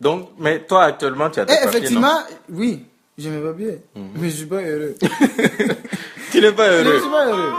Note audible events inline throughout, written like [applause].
Donc, mais toi, actuellement, tu as tes papiers, effectivement, non oui, je me bien. Mais je suis pas heureux. [laughs] Tu n'es pas [laughs] je heureux. suis pas heureux.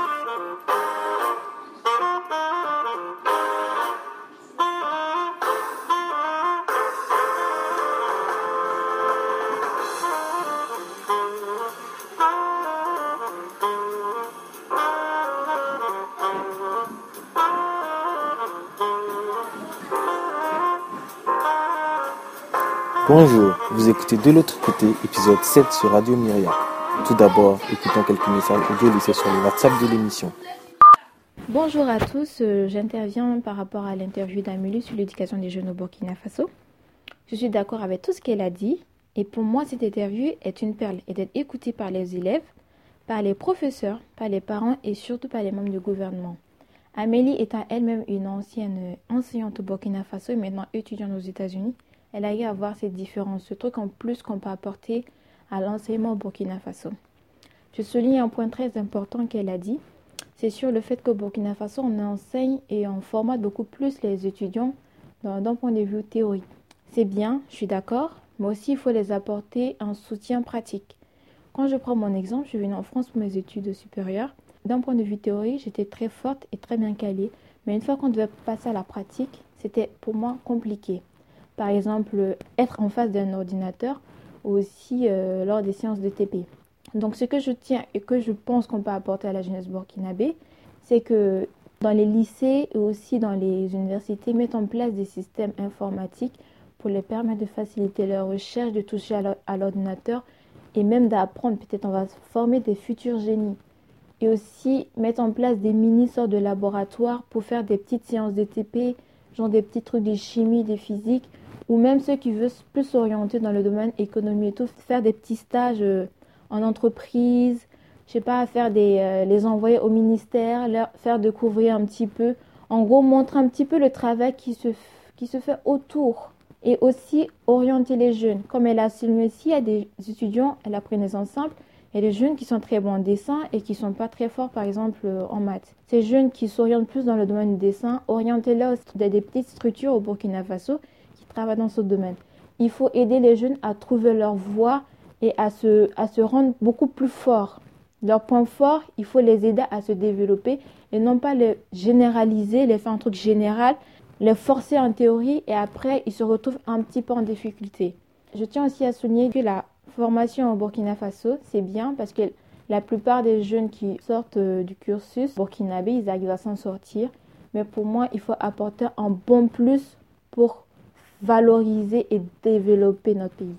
Bonjour, vous écoutez de l'autre côté, épisode 7 sur Radio Myria. Tout d'abord, écoutons quelques messages audio laissés sur le WhatsApp de l'émission. Bonjour à tous, euh, j'interviens par rapport à l'interview d'Amélie sur l'éducation des jeunes au Burkina Faso. Je suis d'accord avec tout ce qu'elle a dit et pour moi cette interview est une perle et d'être écoutée par les élèves, par les professeurs, par les parents et surtout par les membres du gouvernement. Amélie étant elle-même une ancienne enseignante au Burkina Faso et maintenant étudiante aux États-Unis, elle a eu à voir ces différences, ce truc en plus qu'on peut apporter à l'enseignement au Burkina Faso. Je souligne un point très important qu'elle a dit, c'est sur le fait qu'au Burkina Faso, on enseigne et on formate beaucoup plus les étudiants d'un point de vue théorique. C'est bien, je suis d'accord, mais aussi il faut les apporter un soutien pratique. Quand je prends mon exemple, je suis venue en France pour mes études supérieures. D'un point de vue théorique, j'étais très forte et très bien calée, mais une fois qu'on devait passer à la pratique, c'était pour moi compliqué. Par exemple, être en face d'un ordinateur ou aussi euh, lors des séances de TP. Donc ce que je tiens et que je pense qu'on peut apporter à la jeunesse burkinabé, c'est que dans les lycées et aussi dans les universités, mettre en place des systèmes informatiques pour les permettre de faciliter leur recherche, de toucher à l'or- à l'ordinateur et même d'apprendre. Peut-être on va former des futurs génies. Et aussi mettre en place des mini sortes de laboratoires pour faire des petites séances de TP, genre des petits trucs de chimie, de physique, ou même ceux qui veulent plus s'orienter dans le domaine économie et tout, faire des petits stages euh, en entreprise, je sais pas, faire des, euh, les envoyer au ministère, leur faire découvrir un petit peu, en gros montrer un petit peu le travail qui se, qui se fait autour et aussi orienter les jeunes. Comme elle a souligné ici, il y a des étudiants, elle a pris des ensemble, a des jeunes qui sont très bons en dessin et qui sont pas très forts, par exemple, euh, en maths. Ces jeunes qui s'orientent plus dans le domaine du dessin, orientez-les des petites structures au Burkina Faso travaillent dans ce domaine. Il faut aider les jeunes à trouver leur voie et à se, à se rendre beaucoup plus forts. Leurs points forts, il faut les aider à se développer et non pas les généraliser, les faire un truc général, les forcer en théorie et après ils se retrouvent un petit peu en difficulté. Je tiens aussi à souligner que la formation au Burkina Faso, c'est bien parce que la plupart des jeunes qui sortent euh, du cursus burkinabé, ils arrivent à s'en sortir. Mais pour moi, il faut apporter un bon plus pour valoriser et développer notre pays.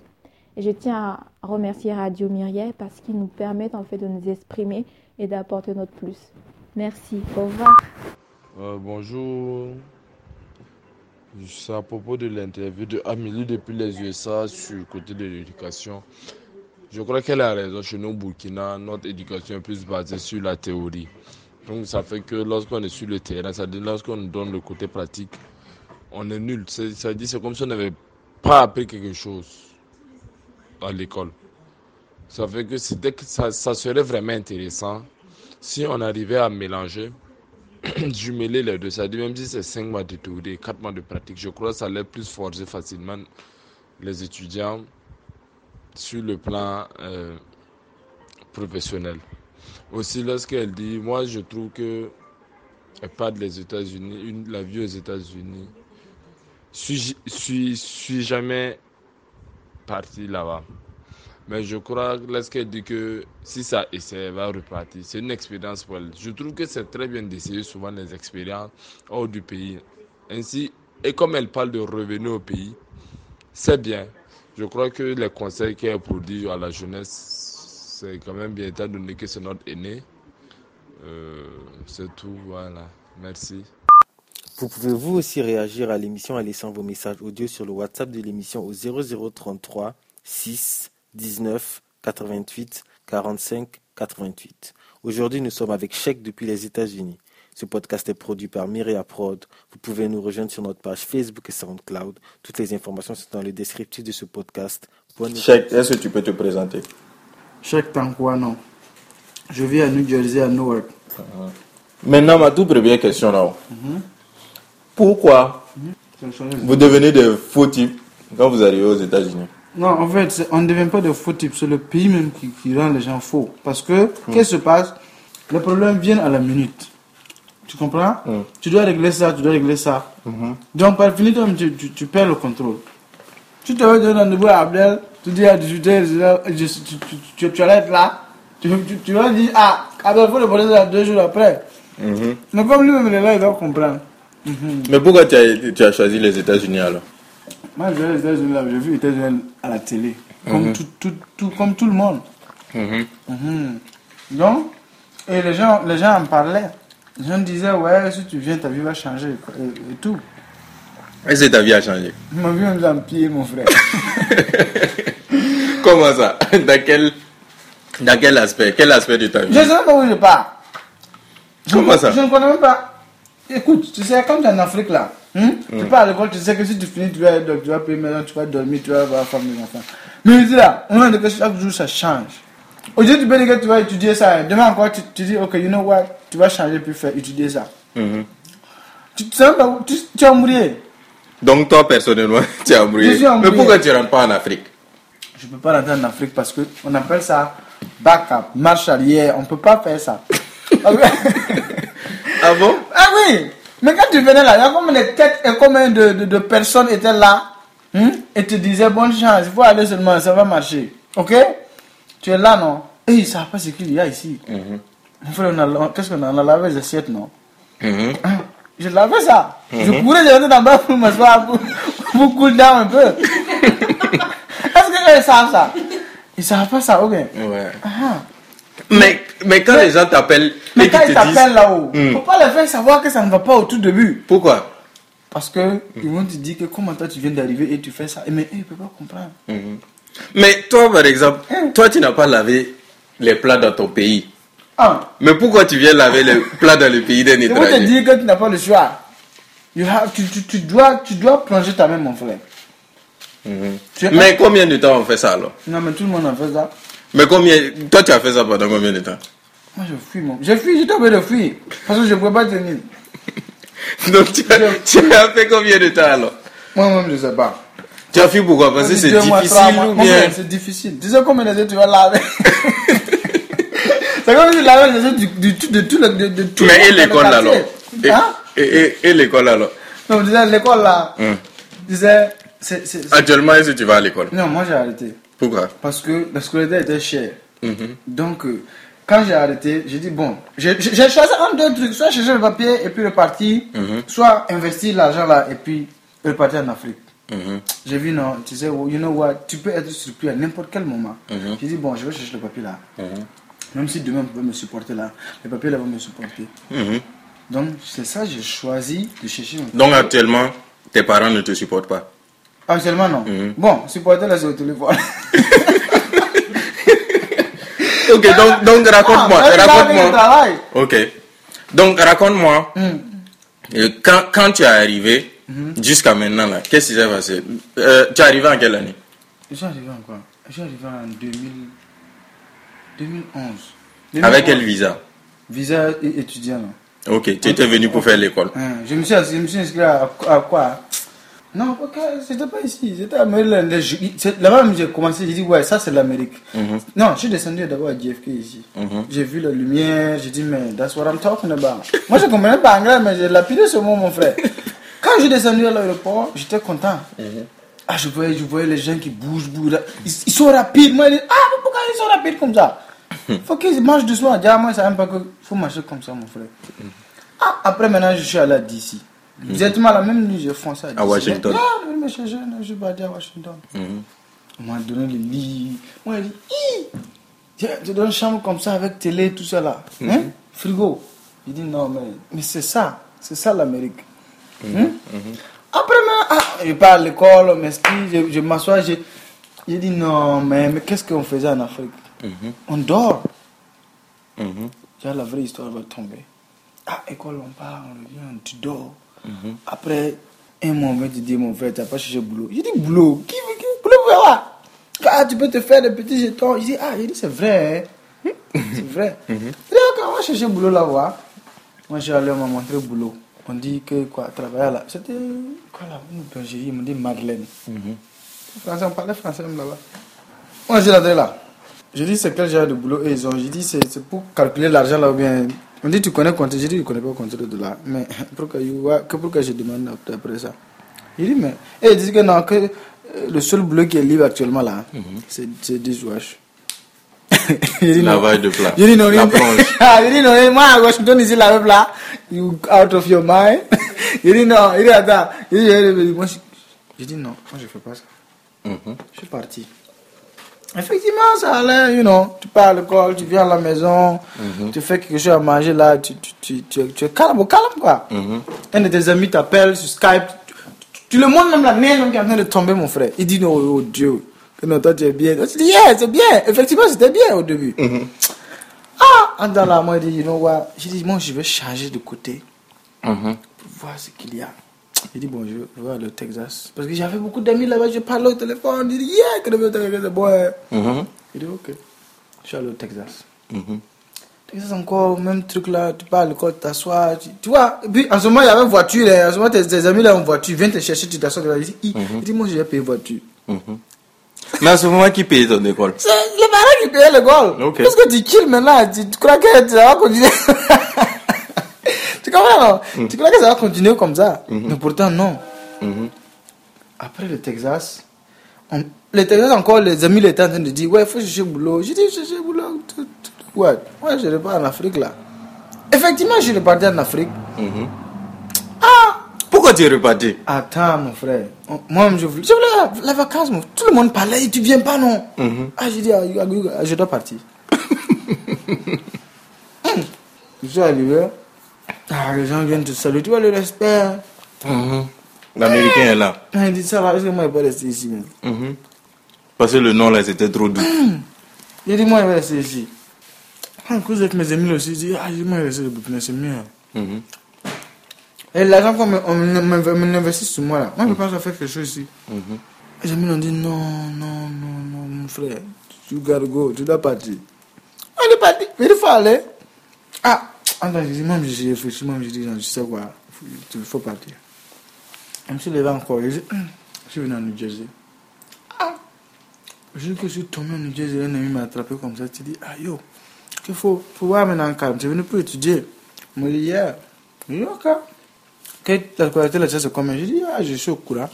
Et je tiens à remercier Radio Myriel parce qu'ils nous permettent en fait de nous exprimer et d'apporter notre plus. Merci. Au revoir. Euh, bonjour. C'est à propos de l'interview de Amélie depuis les USA sur le côté de l'éducation. Je crois qu'elle a raison. Chez nous, Burkina, notre éducation est plus basée sur la théorie. Donc, ça fait que lorsqu'on est sur le terrain, ça dit lorsqu'on nous donne le côté pratique, on est nul. C'est- Ça c'est comme si on n'avait pas appris quelque chose à l'école. Ça fait que ça, ça serait vraiment intéressant si on arrivait à mélanger [clears throat] jumeler les deux, c'est-à-dire même si c'est 5 mois de théorie et 4 mois de pratique, je crois que ça allait plus forger facilement les étudiants sur le plan euh, professionnel. Aussi, lorsqu'elle dit, moi je trouve que elle parle des États-Unis, la vie aux États-Unis, suis, suis, suis jamais parti là-bas. Mais je crois que lorsqu'elle dit que si ça essaie, elle va repartir. C'est une expérience pour elle. Je trouve que c'est très bien d'essayer souvent les expériences hors du pays. Ainsi, et comme elle parle de revenir au pays, c'est bien. Je crois que les conseils qu'elle produit à la jeunesse, c'est quand même bien étant donné que c'est notre aîné. Euh, c'est tout, voilà. Merci. Vous pouvez vous aussi réagir à l'émission en laissant vos messages audio sur le WhatsApp de l'émission au 0033 6 19 88 45 88. Aujourd'hui, nous sommes avec Cheikh depuis les États-Unis. Ce podcast est produit par Myria Prod. Vous pouvez nous rejoindre sur notre page Facebook et SoundCloud. Toutes les informations sont dans le descriptif de ce podcast. Bonne Cheikh, est-ce que tu peux te présenter? Cheikh Tankwano. Je vis à New Jersey, à Newark. Maintenant, ma toute première question là. Pourquoi C'est changement. vous devenez des faux types Quand vous arrivez aux États-Unis. Non, en fait, on ne devient pas de faux types. C'est le pays même qui, qui rend les gens faux. Parce que, qu'est-ce qui se passe? Les problèmes viennent à la minute. Tu comprends? Mm. Tu dois régler ça, tu dois régler ça. Donc, par finir, tu, tu, tu perds le contrôle. Tu te vas donner rendez-vous à Abdel, tu dis à 18h, tu, tu, tu, tu arrêtes là. Tu, vas dire, ah, Abdel, il faut le là deux jours après. Mhm. Mais comme lui-même, il est là, il doit comprendre. Mhm. Mais pourquoi tu as, tu as choisi les États-Unis alors Moi, je vais aux États-Unis, là, j'ai vu les États-Unis à la télé. Comme, tout, tout, tout, comme tout le monde. Mhm. Mhm. Donc, et les gens, les gens en parlaient. Les gens disaient, ouais, si tu viens, ta vie va changer. Et, et tout. Est-ce que ta vie a changé? Ma vie me empire, mon frère. [laughs] Comment ça? Dans quel, dans quel aspect? Quel aspect de ta vie? Je ne sais pas où je pars. Comment ça? Je ne connais même pas. Écoute, tu sais, quand tu es en Afrique là, hein, tu pars à l'école, tu sais que si tu finis, tu vas, tu vas payer maison, tu vas dormir, tu vas avoir femme et enfants. Mais ici là, on a que chaque jour ça change. Aujourd'hui, tu peux dire que tu vas étudier ça. Demain encore, tu, tu dis, ok, you know what, tu vas changer puis faire étudier ça. Mhm. Tu, tu sais tu, tu es embrouillé. Donc toi personnellement, [laughs] tu es embrouillé. Je suis embrouillé. Mais pourquoi tu rentres pas en Afrique? Je ne peux pas rentrer en Afrique parce que on appelle ça backup, marche arrière. On ne peut pas faire ça. [laughs] [laughs] ah Ah bon oui Mais quand tu venais là, il y a combien de têtes et combien de, de, de personnes étaient là hein, et te disaient bonne chance, il faut aller seulement, ça va marcher. Ok? Tu es là, non? Et ils ne savent pas ce qu'il y a ici. Mon frère, on- qu'est-ce qu'on a? On a lavé les assiettes, non? Mhm. Hein? Je lavais ça. Je courais, je rentrais dans le bas pour m'asseoir, pour, pour cool down un peu. [laughs] Est-ce qu'ils savent ça? Ils savent pas ça, ok Ouais. Ah. Mais, mais quand les gens t'appellent Mais et quand ils te t'appellent là-haut, Hmm. faut pas les faire savoir que ça ne va pas au tout début. Pourquoi? Parce que ils vont te dire que comment toi tu viens d'arriver et tu fais ça. Mais ils ne peuvent pas comprendre. Mhm. Mais toi par exemple, toi tu n'as pas lavé les plats dans ton pays. Ah, Mais pourquoi tu viens laver les [laughs] plats dans le pays d'un ils vont te étranger dire que tu n'as pas le choix. You have- tu, tu, tu dois, tu dois plonger ta main, mon frère. Es- Mais combien de temps on fait ça alors? Non, mais tout le monde en fait ça. Mais combien Toi tu as fait ça pendant combien de temps? Moi, je fuis, mon. Je fuis, j'étais obligé de fuir. Parce que je ne pouvais pas tenir. [laughs] Donc tu as, tu as fait combien de temps alors? Moi-même, je ne sais pas. Tu as fui pourquoi? Parce que c'est Deux mois, trois difficile mois. ou bien? C'est difficile. Tu sais combien de temps tu vas laver? [laughs] C'est comme si tu lavais les du, de tout le. De, de tout le Mais et l'école alors? Hein? et, et, et l'école alors? Non, je disais, l'école là. Je disais, c'est- c'est- Actuellement, est-ce que tu vas à l'école? Non, moi j'ai arrêté. Pourquoi Parce que la scolarité était chère. Mhm. Donc, euh, quand j'ai arrêté, j'ai dit, bon, j'ai choisi un deux trucs, soit chercher le papier et puis repartir, Mhm. soit investir l'argent là et puis repartir en Afrique. Mhm. J'ai vu, non, tu sais, you know what, tu peux être surpris à n'importe quel moment. J'ai dit, bon, je vais chercher le papier là. Même si demain on peut me supporter là, le papier là va me supporter. Donc, c'est ça, j'ai choisi de chercher Donc actuellement, tes parents ne te supportent pas. Actuellement, non. Mhm. Bon, supporter là, c'est au téléphone. Ok, donc, donc raconte-moi, Ah, raconte-moi. Ok. Donc raconte-moi, Hum. euh, quand, quand tu es arrivé jusqu'à maintenant, là, qu'est-ce qui s'est passé? Euh, Tu es arrivé en quelle année? Je suis arrivé en quoi? Je suis arrivé en 2000... 2011. Avec 2011. quel visa? Visa étudiant. là. Ok, tu étais venu pour faire l'école. Hein, Je me suis, je me suis inscrit à, à quoi? Non, c'était pas ici, c'était à Maryland. Là-bas, j'ai commencé, j'ai dit, ouais, ça c'est l'Amérique. Mhm. Non, je suis descendu d'abord à JFK ici. Mhm. J'ai vu la lumière, j'ai dit, mais that's what I'm talking about. Moi, je comprenais pas anglais, mais j'ai lapidé ce mot, mon frère. Quand je suis descendu à l'aéroport, j'étais content. Ah, je voyais, je voyais les gens qui bougent, bougent. Ils, ils sont rapides. Moi, je dis, ah, mais pourquoi ils sont rapides comme ça? [laughs] Faut qu'ils marchent doucement. Déjà, moi, ça même pas que faut marcher comme ça, mon frère. Ah, après, maintenant, je suis allé à DC. Directement la même nuit, j'ai foncé à. À Washington. Ah, mais je, je, je suis parti à Washington. Mhm. On m'a donné le lit. Moi, j'ai dit, Hi tu donnes une chambre comme ça avec télé, tout ça là. Hein? Frigo. Il dit, non, mais, mais c'est ça. C'est ça l'Amérique. Hein? Après, moi, ah, je pars à l'école, mais je, je m'assois, j'ai j'ai dit, non, mais, mais qu'est-ce qu'on faisait en Afrique? On dort. La vraie histoire va tomber. Ah, école, on part, on revient, tu dors. Après, un moment, tu dis, mon frère, tu n'as pas cherché boulot. J'ai dit, boulot? Qui veut qui? Boulot Ah, tu peux te faire des petits jetons. Il dit, ah, j'ai dit, c'est vrai. hein. c'est vrai. Il dit, ok, on va chercher boulot là-bas. Moi, je suis allé, on m'a montré le boulot. On dit que, quoi, travailler là. C'était, quoi là, une bergerie, ils m'ont dit Madeleine. Français, on parlait français même là-bas. Moi, j'ai l'adresse là. Je dis c'est quel genre de boulot? Et ils ont. J'ai dit c'est c'est pour calculer l'argent là ou bien. On dit tu connais compter. J'ai dit je connais pas compter de dollars. Mais [laughs] pourquoi, que pourquoi je demande après- ça Il dit mais. Et ils disent que non, que euh, le seul boulot qui est libre actuellement là, c'est c'est dishwash. J'ai [laughs] dit non. Lavage de plats. J'ai dit non. La [laughs] il- plonge. Ah, dit non. Moi à Washington ici la même là, you out of your mind. J'ai dit non. Il dit attends. Dit, j'ai dit, moi, je- j'ai dit non. Moi je fais pas ça. Mhm. Je suis parti. Effectivement, ça allait, you know, tu pars à l'école, tu viens à la maison, tu fais quelque chose à manger là, tu, tu, tu, tu, tu es calme, au calme quoi. Mhm. Un de tes amis t'appelle sur Skype, tu, le montres même la neige qui est en train de tomber, mon frère. Il dit non, oh Dieu, que non, toi tu es bien. Tu dis, yeah, c'est bien. Effectivement, c'était bien au début. Ah, en dans là, moi, il dit, you know what, j'ai dit, moi, je vais changer de côté Mhm. pour voir ce qu'il y a. J'ai dit, bon, je vais aller au Texas. Parce que j'avais beaucoup d'amis là-bas, je parlais au téléphone, il dit, yeah, que le Texas, c'est bon. Mhm. Il dit, ok. Je suis allé au Texas. Mhm. Texas encore, même truc là, tu l'école, tu t'assois. Tu, tu vois, et puis en ce moment, il y avait une voiture. hein. En ce moment, tes, tes amis là ont une voiture, viennent te chercher, tu t'assois. Il dit, il, il dit, moi, je vais payer voiture. Mhm. Mais à ce moment, qui paye ton école? C'est les parents qui payaient l'école. Ok. Parce que tu kills maintenant, tu, tu crois que ça va continuer? [laughs] tu comprends, non? Tu crois que ça va continuer comme ça? Mais pourtant, non. Mhm. Après le Texas, on- le Texas encore, les amis étaient en train de dire, ouais, il faut chercher boulot. J'ai dit, chercher boulot. Ouais, moi je repars en Afrique là. Effectivement, je reparti en Afrique. Mhm. Pourquoi tu es reparti? Attends, mon frère. Moi, je voulais, je voulais la, vacance. mon- Tout le monde parlait, tu viens pas, non? Ah, j'ai dit, ah, ah, je dois partir. Hum. [laughs] Je suis arrivé. Ah, les gens viennent te saluer. Tu vois le respect. hein. Mhm. L'américain est là. Ah, Il dit, ça va, est-ce que moi, je peux rester ici même? Mhm. Parce que le nom là, c'était trop doux. J'ai dit, moi, je vais rester ici. En cause avec mes amis aussi, j'ai dit, ah, moi, je vais rester au Burkina, c'est mieux. Mhm. Et l'argent qu'on investit sur moi là, moi, je pense à faire quelque chose ici. Les amis ont dit, non, non, non, non, mon frère, tu gotta go, tu dois partir. On est parti, mais il faut aller. Ah, j'ai dit, même j'ai réfléchi, même j'ai dit, non, je sais quoi, il faut, partir. Je me suis levé encore, dit, Hum, je suis venu en New Jersey. Ah, je dis que je suis tombé en New Jersey, un ami m'a attrapé comme ça, tu dis, ah yo, qu'il faut, faut voir maintenant en calme, tu es venu pour étudier. Il m'a dit, yeah. Je dis, ok. Que la scolarité là, c'est combien? J'ai dit, ah, je suis au courant.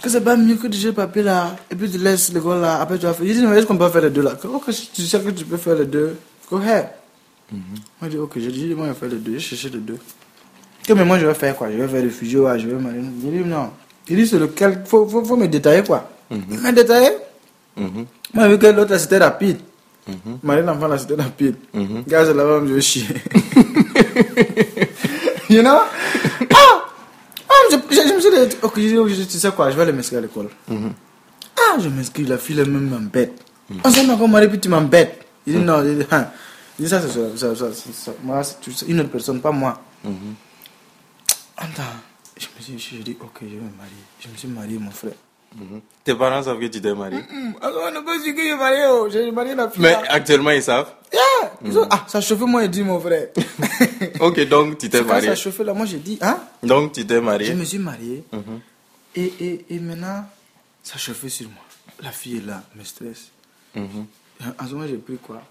Que c'est pas mieux que de jeter papier là, et puis tu laisses l'école là, après tu vas faire. J'ai dit, mais est-ce qu'on peut faire les deux là? Ok, si tu sais que tu peux faire les deux, go ahead. Moi, j'ai dit, ok, j'ai dit, moi, je vais faire les deux, j'ai cherché les deux. Que, mais moi, je vais faire quoi? Je vais faire réfugié, ouais, je vais marier. J'ai dit, non. Il dit, c'est lequel, faut, faut, faut me détailler quoi. Il m'a détaillé. Mhm. Moi, vu que l'autre c'était rapide. Mhm. Marier l'enfant là, c'était rapide. Mhm. Gaz là-bas, je vais chier. [laughs] you know? Ah! Ah, je, me suis dit, ok, tu sais quoi, je vais aller m'inscrire à l'école. Ah, je m'inscris, la fille, elle même m'embête. On s'est encore marié, puis tu m'embêtes. Il dit, non, il dit, hein. Dit, ça, c'est ça, ça. Moi, c'est une autre personne, pas moi. Mhm. Attends, je me suis je dis, ok, je vais me marier. Je me suis marié, mon frère. Mhm. Tes parents savent que tu t'es marié? Alors, on n'a pas su que je marié, oh. J'ai marié la fille. Mais actuellement, ils savent? Ont- Ah, ça chauffait, moi, il dit, mon frère. [laughs] Ok, donc tu t'es marié. ça chauffait là, moi, j'ai dit, hein? Donc tu t'es Je marié. me suis marié. Mhm. Et, et, et maintenant, ça chauffait sur moi. La fille est là, me stresse. Mhm. En ce moment, j'ai pris quoi?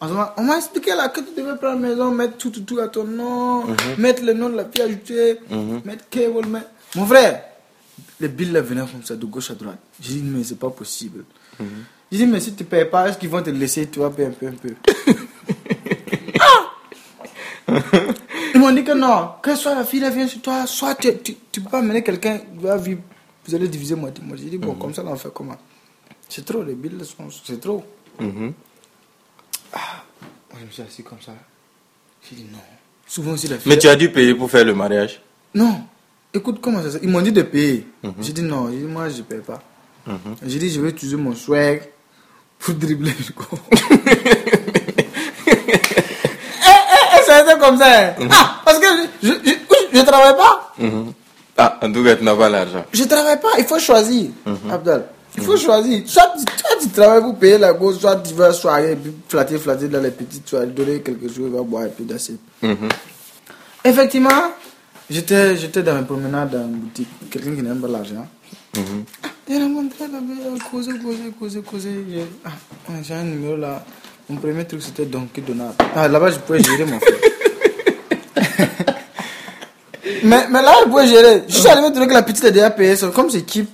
On m'a expliqué là que tu devais prendre la maison, mettre tout, tout, tout à ton nom, mettre le nom de la fille ajoutée, Mhm. mettre cable, mettre... Mon frère, les billes là venaient comme ça, de gauche à droite. J'ai dit, mais c'est pas possible. J'ai dit, mais si tu payes pas, est-ce qu'ils vont te laisser, tu vas payer un peu, un peu? Ah [laughs] Ils m'ont dit que non, que soit la fille là vient sur toi, soit tu, tu, tu peux pas amener quelqu'un vous allez diviser moitié. Moi, j'ai dit, bon, comme ça, on fait comment? C'est trop, les billes là sont, c'est trop. Mhm. Moi, je me suis assis comme ça. J'ai dit non. Souvent aussi la fille. Mais tu as dû payer pour faire le mariage. Non. Écoute, comment ça se Ils m'ont dit de payer. J'ai dit non. J'ai dit moi, je ne paye pas. Mhm. J'ai dit je vais utiliser mon swag pour dribbler le go. [laughs] Eh, eh, ça a été comme ça. hein. Ah, parce que je je, travaille pas. Mhm. Ah, en tout cas, tu n'as pas l'argent. Je travaille pas. Il faut choisir. Abdel. Il faut choisir. Soit, tu- soit tu travailles pour payer la go, soit tu vas soirée, puis flatter, flatter dans les petites, tu vas donner quelque chose, il va boire et puis d'assez. Mhm. Effectivement, j'étais, j'étais dans une promenade dans une boutique, quelqu'un qui n'aime pas l'argent. Mhm. J'ai rencontré là, causé, causé, causé, causé. J'ai ah, j'ai un numéro là. Mon premier truc c'était Donkey Donald. Ah, là-bas, je pouvais gérer mon frère. [laughs] mais, mais là, je pouvais gérer. Je suis allé me trouver que la petite est déjà payée, c'est comme c'est keep.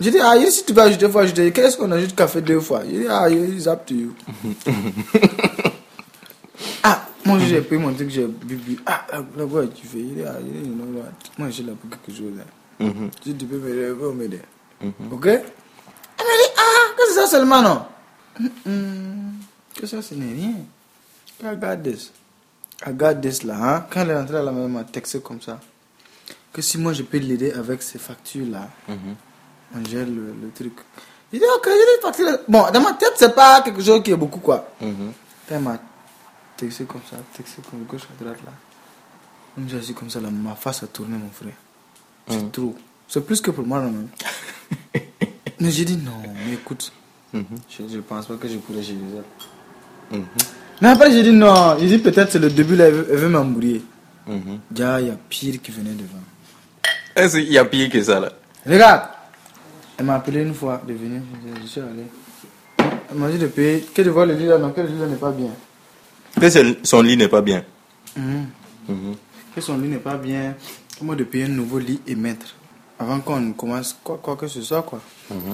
J'ai dit, ah, si tu vas ajouter une fois, je dis, qu'est-ce qu'on ajoute café deux fois Il dit, ah, it's up to you. ah, moi j'ai pris mon truc, j'ai bu, bu. Ah, là, quoi tu fais Il dit, ah, il dit, what Moi j'ai là pour quelque chose là. Je dis, tu peux m'aider. Ok Elle m'a dit, ah, qu'est-ce que c'est ça seulement, non Hum, Que ça, ce n'est rien. Got this. Got this là, hein. Quand elle est rentrée la elle m'a texté comme ça. Que si moi je peux l'aider avec ces factures là, on gère le, le truc. Il dit, ok, j'ai des factures. là. Bon, dans ma tête, c'est pas quelque chose qui est beaucoup quoi. Quand elle m'a texté comme ça, texté comme gauche à droite là. Comme j'ai comme ça, là, ma face a tourné, mon frère. C'est trop. C'est plus que pour moi, non, même. [laughs] mais j'ai dit non, mais écoute, je, je pense pas que je pourrais gérer ça. Mais après, j'ai dit non. J'ai dit peut-être c'est le début là, elle veut, m'embrouiller. Déjà, il y a pire qui venait devant. Est-ce qu'il y a pire que ça là? Regarde, elle m'a appelé une fois de venir. Je, suis allé. Elle m'a dit de payer. Que de voir le lit là, non, que le lit là n'est pas bien. Que son lit n'est pas bien. Que son lit n'est pas bien. Moi de payer un nouveau lit et mettre. Avant qu'on commence quoi, quoi que ce soit, quoi.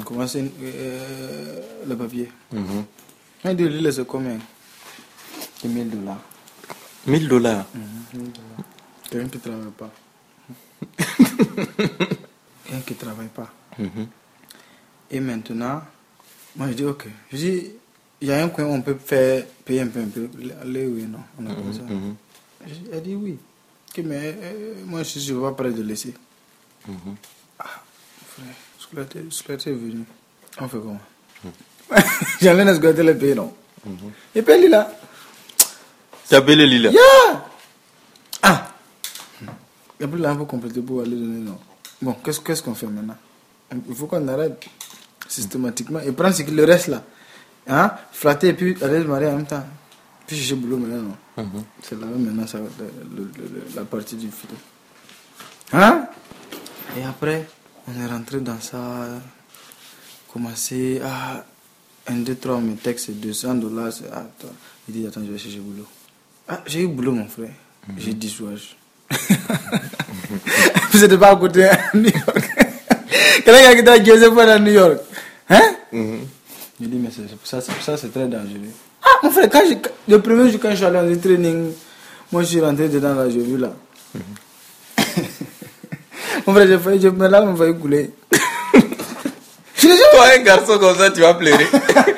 Commencer euh, le papier. Un de lit là, c'est combien? C'est 1000 dollars. 1000 dollars. Quelqu'un qui travaille pas. [laughs] [laughs] Quelqu'un qui travaille pas. Et maintenant, moi je dis ok. Je dis, il y a un coin où on peut faire payer un peu, un peu. Aller oui, non. On a ça. Je dis- Elle dit oui. Ok, mais euh, moi je suis pas prêt de laisser. Ah, frère, Squatter Squatter est venu. On fait comment? J'allais squatter le pays, non? Et puis elle est là. Tu as appelé là Yeah! Et puis là, on peut compléter pour aller donner non. Bon, qu'est-ce qu'est-ce qu'on fait maintenant? Il faut qu'on arrête systématiquement et prendre ce qui le reste là. Hein? Flatter et puis aller se marier en même temps. Puis chercher boulot maintenant, non. C'est là maintenant ça, le- le- la partie du film. Hein? Et après, on est rentré dans ça. Commencer à. 1, 2, 3, mes textes, c'est 200 dollars. Ah, attends. Il dit, attends, je vais chercher boulot. Ah, j'ai eu boulot, mon frère. J'ai dit soirs. [laughs] Vous n'êtes pas à côté à New York. [laughs] Quelqu'un qui t'a aller à New York. Hein? J'ai dit, mais c'est ça, c'est ça, c'est très dangereux. Ah, mon frère, quand j'ai- le premier jour quand je suis allé en training, moi je suis rentré dedans là, j'ai vu là. [laughs] mon frère, j'ai failli, mes larmes ont failli couler. Je. Toi, un garçon comme ça, tu vas pleurer.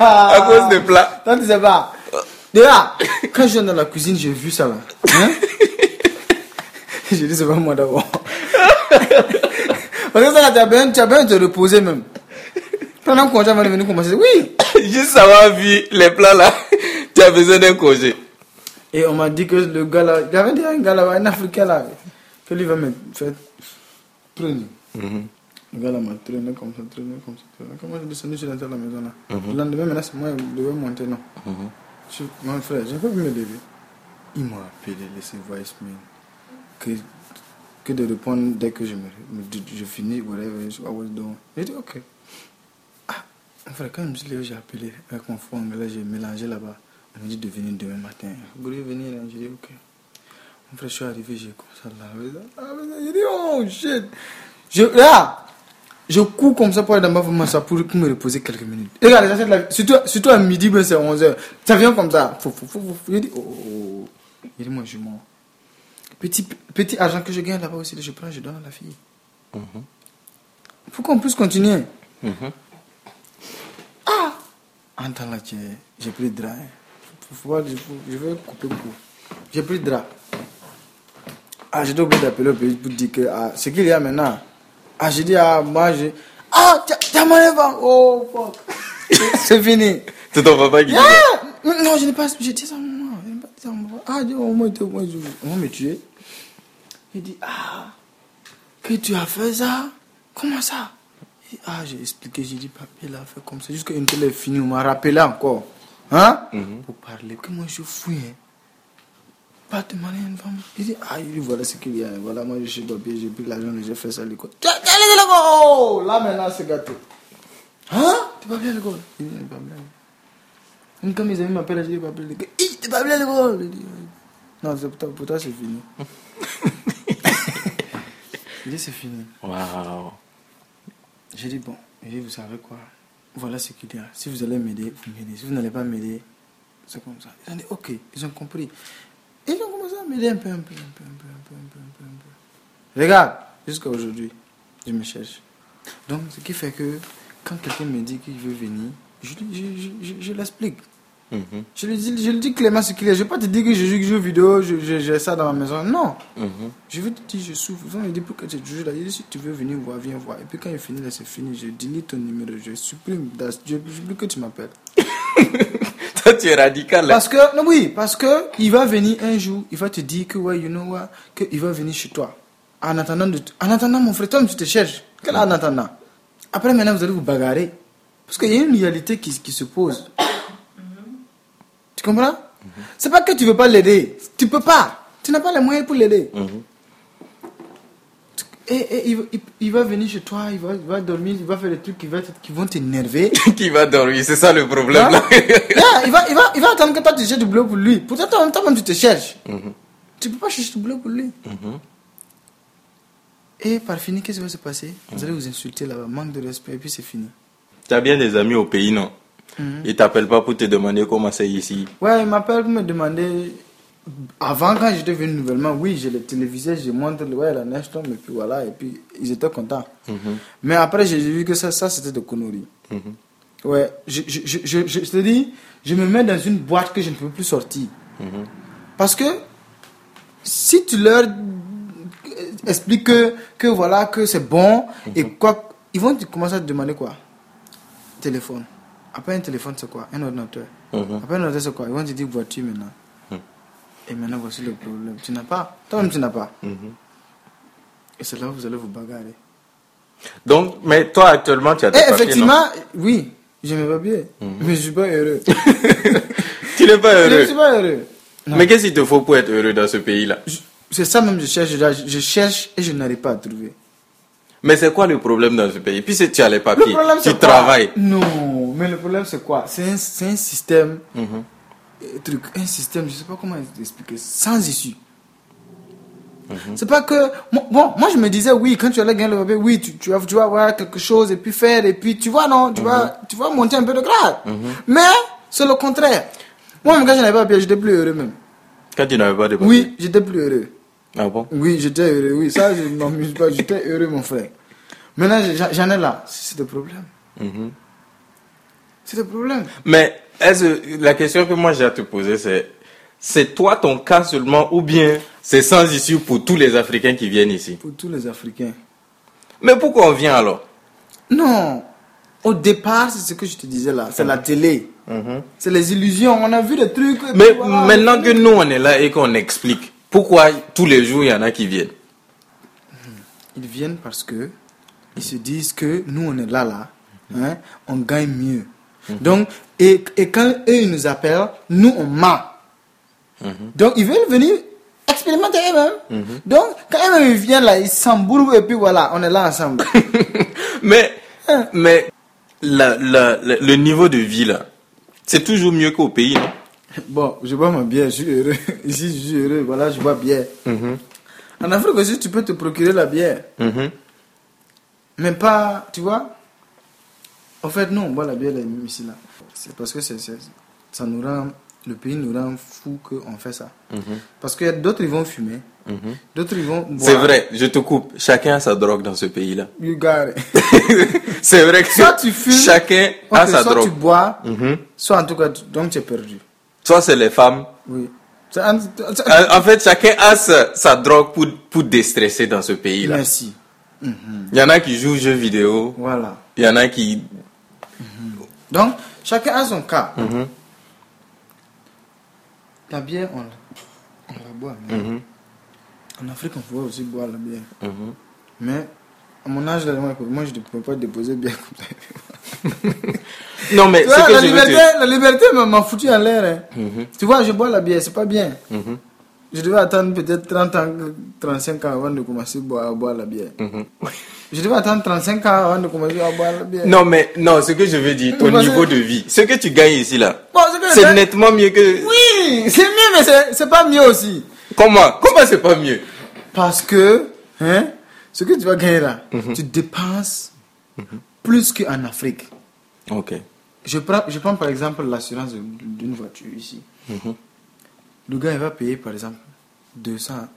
à cause des plats. Toi, tu sais pas. Déjà, quand je suis dans la cuisine, j'ai vu ça là. Hein? [laughs] j'ai dit, c'est pas moi d'abord. Parce que ça, tu as besoin, tu as besoin de te reposer même. Pendant qu'on va venir commencer, oui. [coughs] Juste avoir vu les plats là, tu as besoin d'un congé. Et on m'a dit que le gars là, il y avait un gars là, un Africain là, que lui va me faire traîner. Le gars là m'a traîné comme ça, traîné comme ça, traîné. Comment je descendu, je suis rentré à la maison là. Le lendemain, maintenant, c'est moi qui devais monter, non. Je- mon frère, j'ai pas pu me lever. Il m'a appelé, laissé voicemail. Que, de répondre dès que je, me, je finis, whatever I was. J'ai dit, ok. Ah, mon frère, quand je me suis levé, j'ai appelé avec mon frère anglais, j'ai mélangé là-bas. On m'a dit de venir demain matin. Vous voulez venir là? J'ai dit, ok. Mon frère, je suis arrivé, j'ai commencé à laver. mais J'ai dit, oh shit. Je, là, je cours comme ça pour aller dans ma maman, ça pour me reposer quelques minutes. Et regarde, j'achète la, surtout, surtout à midi, ben c'est 11h. Ça vient comme ça. J'ai dit, oh, oh, oh. Il dit, moi, je mens. Petit, petit argent que je gagne là-bas aussi, je prends, je donne à la fille. Faut qu'on puisse continuer. Ah En temps là, j'ai j'ai pris le drap. hein. Faut- faut voir, je, je vais couper court. J'ai pris le drap. Ah, j'ai oublié d'appeler au pays pour dire que ah, ce qu'il y a maintenant. Ah, j'ai dit, ah, moi, j'ai. Ah, t'as- mon. Oh, fuck. [laughs] C'est fini. C'est ton papa qui dit Ah Non, je n'ai pas. J'ai dit ça à maman. Je n'ai pas dit ça à maman. Ah, moins, au moins, je- on me tuer. Il dit, ah, que tu as fait ça? Comment ça? Il dit, Ah, j'ai expliqué, j'ai dit, papier l'a fait comme ça. Jusqu'à une télé est finie, on m'a rappelé encore. Hein? Pour parler. Que moi, je fouille. Hein. Pas de manière une femme. Il dit, ah, il dit, voilà ce qu'il y a. Voilà, moi, je suis papier, j'ai pris l'argent, j'ai fait ça, l'école. Tiens, tiens, laissez-le go Oh, Là, maintenant, c'est gâté. Hein? T'es pas bien à l'école Il dit, pas bien. Même quand mes amis m'appellent, je dis, pas bien à l'école. Hi, T'es pas bien à l'école Non, c'est pour toi, pour toi, c'est fini. Dis, c'est fini. Waouh. J'ai dit, bon, et vous savez quoi? Voilà ce qu'il y a. Si vous allez m'aider, vous m'aidez. Si vous n'allez pas m'aider, c'est comme ça. Ils ont dit, ok, ils ont compris. Et ils ont commencé à m'aider un peu, un peu, un peu, un peu, un peu, un peu, un peu, un peu. Regarde, jusqu'à aujourd'hui, je me cherche. Donc, ce qui fait que quand quelqu'un me dit qu'il veut venir, je, je, je, je, je Mhm, Je lui dis, je lui dis clairement ce qu'il est. Je ne vais pas te dire que je joue, jeux vidéo, j'ai ça dans ma maison. Non. mhm. Je veux te dire, je souffre. Ils me dit pourquoi tu es toujours là. Il dit, si tu veux venir voir, viens voir. Et puis quand il finit là, c'est fini. Je delete ton numéro, je supprime. Je ne veux plus que tu m'appelles. [laughs] Toi, tu es radical. hein. Parce que, non, oui, parce que il va venir un jour, il va te dire que, ouais, you know what, qu'il va venir chez toi. En attendant, de, en attendant, mon frère, toi, tu te cherches. Quel en attendant? Après, maintenant, vous allez vous bagarrer. Parce qu'il y a une réalité qui, qui se pose. Tu comprends? C'est pas que tu veux pas l'aider. Tu peux pas. Tu n'as pas les moyens pour l'aider. Mhm. Et, et il, va- il- il va venir chez toi, il va, il va dormir, il va faire des trucs qui, va qui vont t'énerver. [laughs] Qui va dormir, c'est ça le problème Hein? [laughs] là. Yeah, il, va, il, va, il va attendre que toi tu cherches du boulot pour lui. Pourtant, toi, toi-même tu te cherches. Mhm, Tu peux pas chercher du boulot pour lui. mhm. Et par fini, qu'est-ce qui va se passer? Vous allez vous insulter là-bas, manque de respect, et puis c'est fini. Tu as bien des amis au pays, non? Mhm. Ils t'appellent pas pour te demander comment c'est ici. Ouais, il m'appelle pour me demander. Avant, quand j'étais venu nouvellement, oui, j'ai le téléviseur, je montre, ouais, la neige tombe, et puis voilà, et puis ils étaient contents. Mhm, Mais après, j'ai vu que ça, ça c'était de conneries. mhm. Ouais, je, je, je, je, je te dis, je me mets dans une boîte que je ne peux plus sortir. Mhm. Parce que si tu leur expliques que, que voilà, que c'est bon, et quoi, ils vont te commencer à te demander quoi? Téléphone. Après un téléphone, c'est quoi Un ordinateur. Après un ordinateur, c'est quoi Ils vont te dire voiture maintenant. Et maintenant, voici le problème. Tu n'as pas. Toi-même, tu n'as pas. Et c'est là où vous allez vous bagarrer. Donc, mais toi actuellement, tu as tes Et papiers, non? effectivement, oui, je me bien. Mais je suis pas heureux. [laughs] Tu n'es pas je ne heureux. suis pas heureux. Non. Mais qu'est-ce qu'il te faut pour être heureux dans ce pays-là? C'est ça même, je cherche, je cherche et je n'arrive pas à trouver. Mais c'est quoi le problème dans ce pays? Puis si tu as les Le papiers, problème, tu travailles. Non, mais le problème, c'est quoi? C'est un, un système, Mhm. truc, un système, je sais pas comment expliquer, sans issue. Mhm. C'est pas que. Bon, moi je me disais, oui, quand tu allais gagner le papier, oui, tu, tu, vas, tu vas avoir quelque chose et puis faire, et puis tu vois, non, tu, vas, tu vas monter un peu de grade. Mais c'est le contraire. Moi, même quand je n'avais pas de papier, j'étais plus heureux même. Quand tu n'avais pas de papiers. Oui, j'étais plus heureux. Ah bon? Oui, j'étais heureux, oui, ça, je ne m'amuse pas, j'étais heureux, mon frère. Maintenant, j'en ai là, c'est le problème. Mhm. C'est le problème. Mais que- la question que moi j'ai à te poser, c'est c'est toi ton cas seulement ou bien c'est sans issue pour tous les Africains qui viennent ici? Pour tous les Africains. Mais pourquoi on vient alors? Non. Au départ, c'est ce que je te disais là. C'est la télé. C'est les illusions. On a vu des trucs. Mais voilà, maintenant que nous on est là et qu'on explique, pourquoi tous les jours il y en a qui viennent? Ils viennent parce que ils se disent que nous, on est là, là. hein, on gagne mieux. Donc, et, et quand eux, ils nous appellent, nous, on ment. Donc, ils veulent venir expérimenter eux-mêmes. Donc, quand eux-mêmes ils viennent là, ils s'embrouillent et puis voilà, on est là ensemble. [laughs] Mais, mais la- la- la- le niveau de vie là, c'est toujours mieux qu'au pays, non? [laughs] Bon, je bois ma bière, je suis heureux. [laughs] Ici, je suis heureux, voilà, je bois bière. En Afrique aussi, tu peux te procurer la bière. Mhm. Mais pas, tu vois. En fait, non, on boit la bière ici là. C'est parce que c'est, c'est- ça nous rend, le pays nous rend fou qu'on fait ça. Parce que d'autres ils vont fumer, d'autres ils vont boire. C'est vrai, je te coupe. Chacun a sa drogue dans ce pays-là. You got it. [laughs] c'est vrai que Soit tu fumes, chacun a Ok, sa soit drogue. tu bois, Mhm. soit en tout cas, donc tu es perdu. Soit c'est les femmes. Oui. Un- En fait, chacun a sa, sa drogue pour, pour déstresser dans ce pays-là. Merci. Il y en a qui jouent aux jeux vidéo. Voilà. Il y en a qui. Donc, chacun a son cas. Mhm. La bière, on, on la boit. Mhm. En Afrique, on pouvait aussi boire la bière. Mhm. Mais à mon âge, là, moi, moi, je ne pouvais pas déposer bière comme ça. [laughs] Non, mais vois, que la, je liberté, la liberté m'a foutu en l'air. hein. Mhm. Tu vois, je bois la bière, c'est pas bien. Mhm. je devais attendre peut-être 30 ans, 35 ans avant de commencer à boire, à boire la bière. Mhm. Je devais attendre 35 ans avant de commencer à boire la bière. Non, mais non, ce que je veux dire, ton que- niveau de vie, ce que tu gagnes ici là, Bon, c'est nettement mieux que. Oui, c'est mieux, mais c'est- c'est pas mieux aussi. Comment? Comment c'est pas mieux? Parce que, hein, ce que tu vas gagner là, tu dépenses plus qu'en Afrique. Ok. Je prends, je prends par exemple l'assurance d'une voiture ici. Mhm. Le gars, il va payer par exemple 200.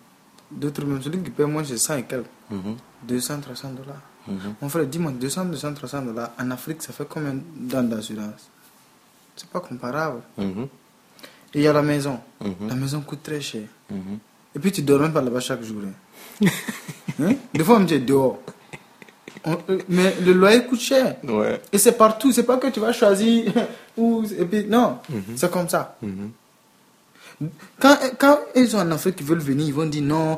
D'autres même, celui qui paye moins, c'est 100 et quelques. Mhm. 200, 300 dollars. Mhm. Mon frère, dis-moi, 200, 200, 300 dollars, en Afrique, ça fait combien dans d'assurance? C'est pas comparable. Mhm. Et il y a la maison. Mhm. La maison coûte très cher. Mhm. Et puis tu dors même pas là-bas chaque jour. hein. [laughs] Hein? Des fois, même tu es dehors. On- euh, mais le loyer coûte cher. Ouais. Et c'est partout. C'est pas que tu vas choisir. [laughs] où, et puis, non, c'est comme ça. Mhm. Quand, quand ils sont en Afrique, ils veulent venir, ils vont dire non,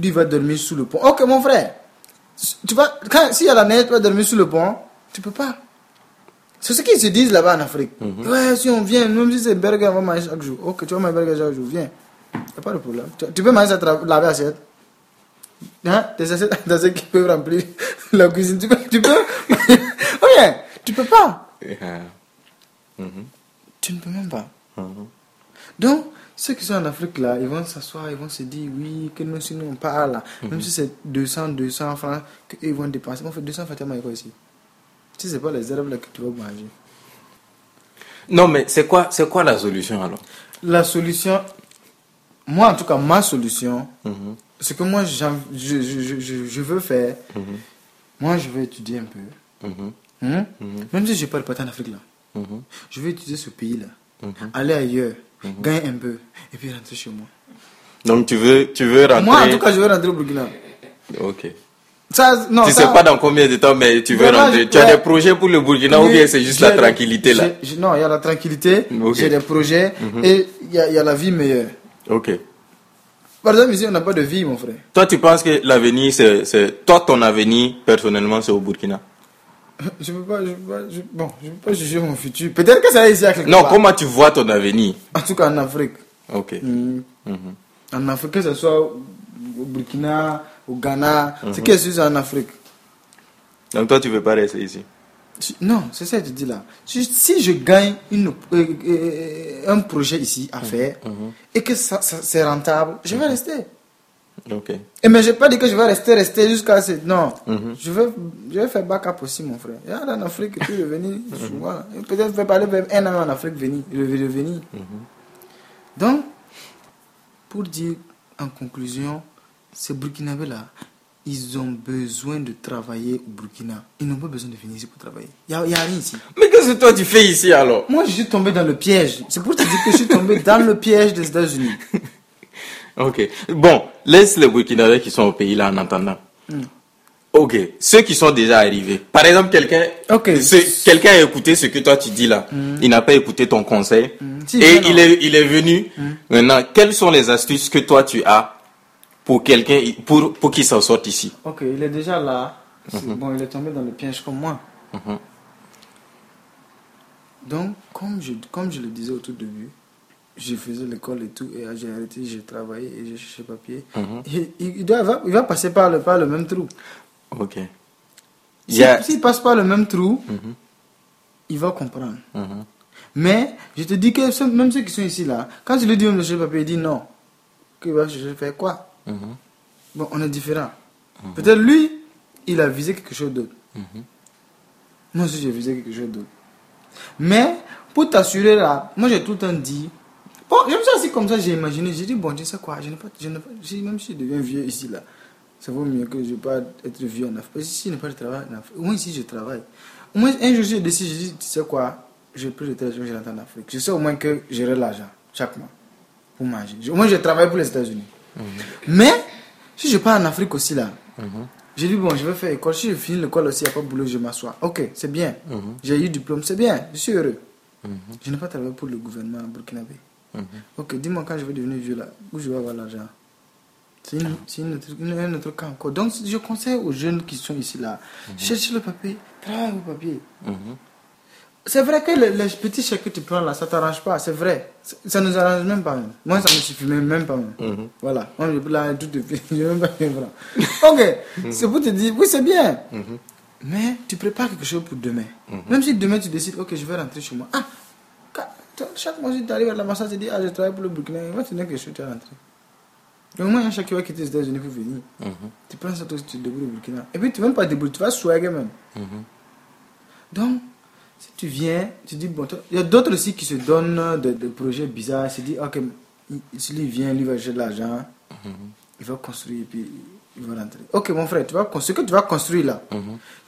lui va dormir sous le pont. Ok, mon frère, tu vas, quand, y a la neige, tu vas dormir sous le pont, tu peux pas. C'est ce qu'ils se disent là-bas en Afrique. Ouais, si on vient, même si c'est burger, on va manger chaque jour. Ok, tu vas manger burger chaque jour, viens. Y a pas de problème. Tu, tu peux manger cette tra- laver assiette. Hein? Tes assiettes, tes assiettes qui peuvent remplir [laughs] la cuisine. Tu peux, tu peux. [laughs] oh yeah, tu peux pas. Mhm. Tu ne peux même pas. Mhm. Donc, ceux qui sont en Afrique là, ils vont s'asseoir, ils vont se dire oui, que nous, si nous on parle là, même si c'est 200, 200 francs qu'ils vont dépenser. On fait 200 francs, tu as quoi ici? Si c'est pas les herbes là que tu vas manger. Non, mais c'est quoi, c'est quoi la solution alors? La solution, moi en tout cas, ma solution. Ce que moi je, je, je, veux faire, Mhm. moi je veux étudier un peu. Mhm. Hein? Mhm. Même si je n'ai pas en Afrique là, je veux étudier ce pays là, aller ailleurs, gagner un peu et puis rentrer chez moi. Donc tu veux, tu veux rentrer. Moi en tout cas, je veux rentrer au Burkina. Ok. Ça, non, tu ça- sais pas dans combien de temps, mais tu veux rentrer. Tu as des projets pour le Burkina ou Oui, bien c'est juste la tranquillité là? Non, il y a la tranquillité, Ok. j'ai des projets et il y, a- il y a la vie meilleure. Ok. Par exemple, ici, on n'a pas de vie, mon frère. Toi, tu penses que l'avenir, c'est, toi, ton avenir, personnellement, c'est au Burkina? Je peux pas, je peux pas, je, bon, je peux pas juger mon futur. Peut-être que ça est ici à quelque Non, part. comment tu vois ton avenir? En tout cas, en Afrique. Ok. Mm. Mhm. En Afrique, que ce soit au Burkina, au Ghana, c'est que c'est en Afrique. Donc toi, tu veux pas rester ici? Non, c'est ça que je dis là. Si, si je gagne une, euh, euh, un projet ici à faire et que ça, ça- c'est rentable, je vais rester. Ok. Et mais je n'ai pas dit que je vais rester, rester jusqu'à ce... Non, Mhm. je, vais, je vais faire backup aussi, mon frère. Et aller en Afrique revenir. souvent. Et Peut-être faire parler même un an en Afrique, venir, revenir. revenir. Donc, pour dire en conclusion, ces Burkinabés-là, ils ont besoin de travailler au Burkina. Ils n'ont pas besoin de venir ici pour travailler. Il n'y a, a rien ici. Mais qu'est-ce que toi, tu fais ici alors? Moi, je suis tombé dans le piège. C'est pour te dire que je suis tombé dans le piège des États-Unis. [laughs] Ok. Bon, laisse les Burkinabés qui sont au pays là en attendant. Hmm. Ok. Ceux qui sont déjà arrivés. Par exemple, quelqu'un Ok. Hmm. ce- quelqu'un a écouté ce que toi tu dis là. Il n'a pas écouté ton conseil. Si, Et est, il est venu. Maintenant, quelles sont les astuces que toi tu as pour quelqu'un, pour, pour qu'il s'en sorte ici Ok, il est déjà là. C'est Bon, il est tombé dans le piège comme moi. Mhm. Donc, comme je, comme je le disais au tout début, je faisais l'école et tout, et j'ai arrêté, j'ai travaillé et j'ai cherché papier. Mhm. Et il, doit, il va passer par le, par le même trou. Ok. Il S'il a- passe par le même trou, Mhm. il va comprendre. Mhm. Mais je te dis que même ceux qui sont ici là, quand je lui dis même de chercher papier, il dit non. Qu'il va chercher faire quoi? Mhm. Bon, on est différents. Peut-être lui, il a visé quelque chose d'autre. Moi aussi, j'ai visé quelque chose d'autre. Mais, pour t'assurer là, moi j'ai tout le temps dit. Bon, je me suis assis comme ça, j'ai imaginé, j'ai dit, bon, tu sais quoi, je n'ai pas, je pas, même si je deviens vieux ici là, ça vaut mieux que je ne pas être vieux en Afrique. Parce que si je n'ai pas de travail en Afrique, au moins ici je travaille. Au moins, un jour, j'ai décidé, j'ai dit, tu sais quoi, j'ai pris le téléphone, je rentre en Afrique. Je sais au moins que j'aurai l'argent chaque mois pour manger. Au moins, je travaille pour les États-Unis. Mais, si je pars en Afrique aussi là, j'ai dit, bon, je vais faire école. Si je finis l'école aussi, il n'y a pas de boulot, je m'assois. Ok, c'est bien. J'ai eu diplôme, c'est bien, je suis heureux. Je n'ai pas travaillé pour le gouvernement burkinabé. Ok, dis-moi quand je vais devenir vieux là, où je vais avoir l'argent? C'est une, c'est une autre- une- un autre cas encore. Donc, je conseille aux jeunes qui sont ici là, cherchez le papier, travaillez au papier. Mhm. C'est vrai que les, les petits chèques que tu prends là, ça t'arrange pas, c'est vrai. Ça nous arrange même pas. Même. Moi, ça me suffit même, même pas. Même. Mhm. Voilà. Moi, je là, tout de [laughs] je même pas rien prendre. Ok, c'est pour te dire, oui, c'est bien. Mhm. Mais tu prépares quelque chose pour demain. Même si demain tu décides, ok, je vais rentrer chez moi. Ah, chaque mois, tu arrives à la massage, tu dis, ah, je travaille pour le Burkina, il va te dire que je suis rentré. Donc, moi, il y a chaque qui va quitter les États-Unis pour venir. Tu prends ça, toi, tu te débrouilles au Burkina. Et puis, tu ne vas même pas te débrouiller, tu vas swagger même. Donc, si tu viens, tu dis, bon, il y a d'autres aussi qui se donnent des, projets bizarres. Ils se disent, ok, si lui vient, lui va chercher de l'argent, il va construire et puis il va rentrer. Ok, mon frère, tu vas, construire- ce que tu vas construire là,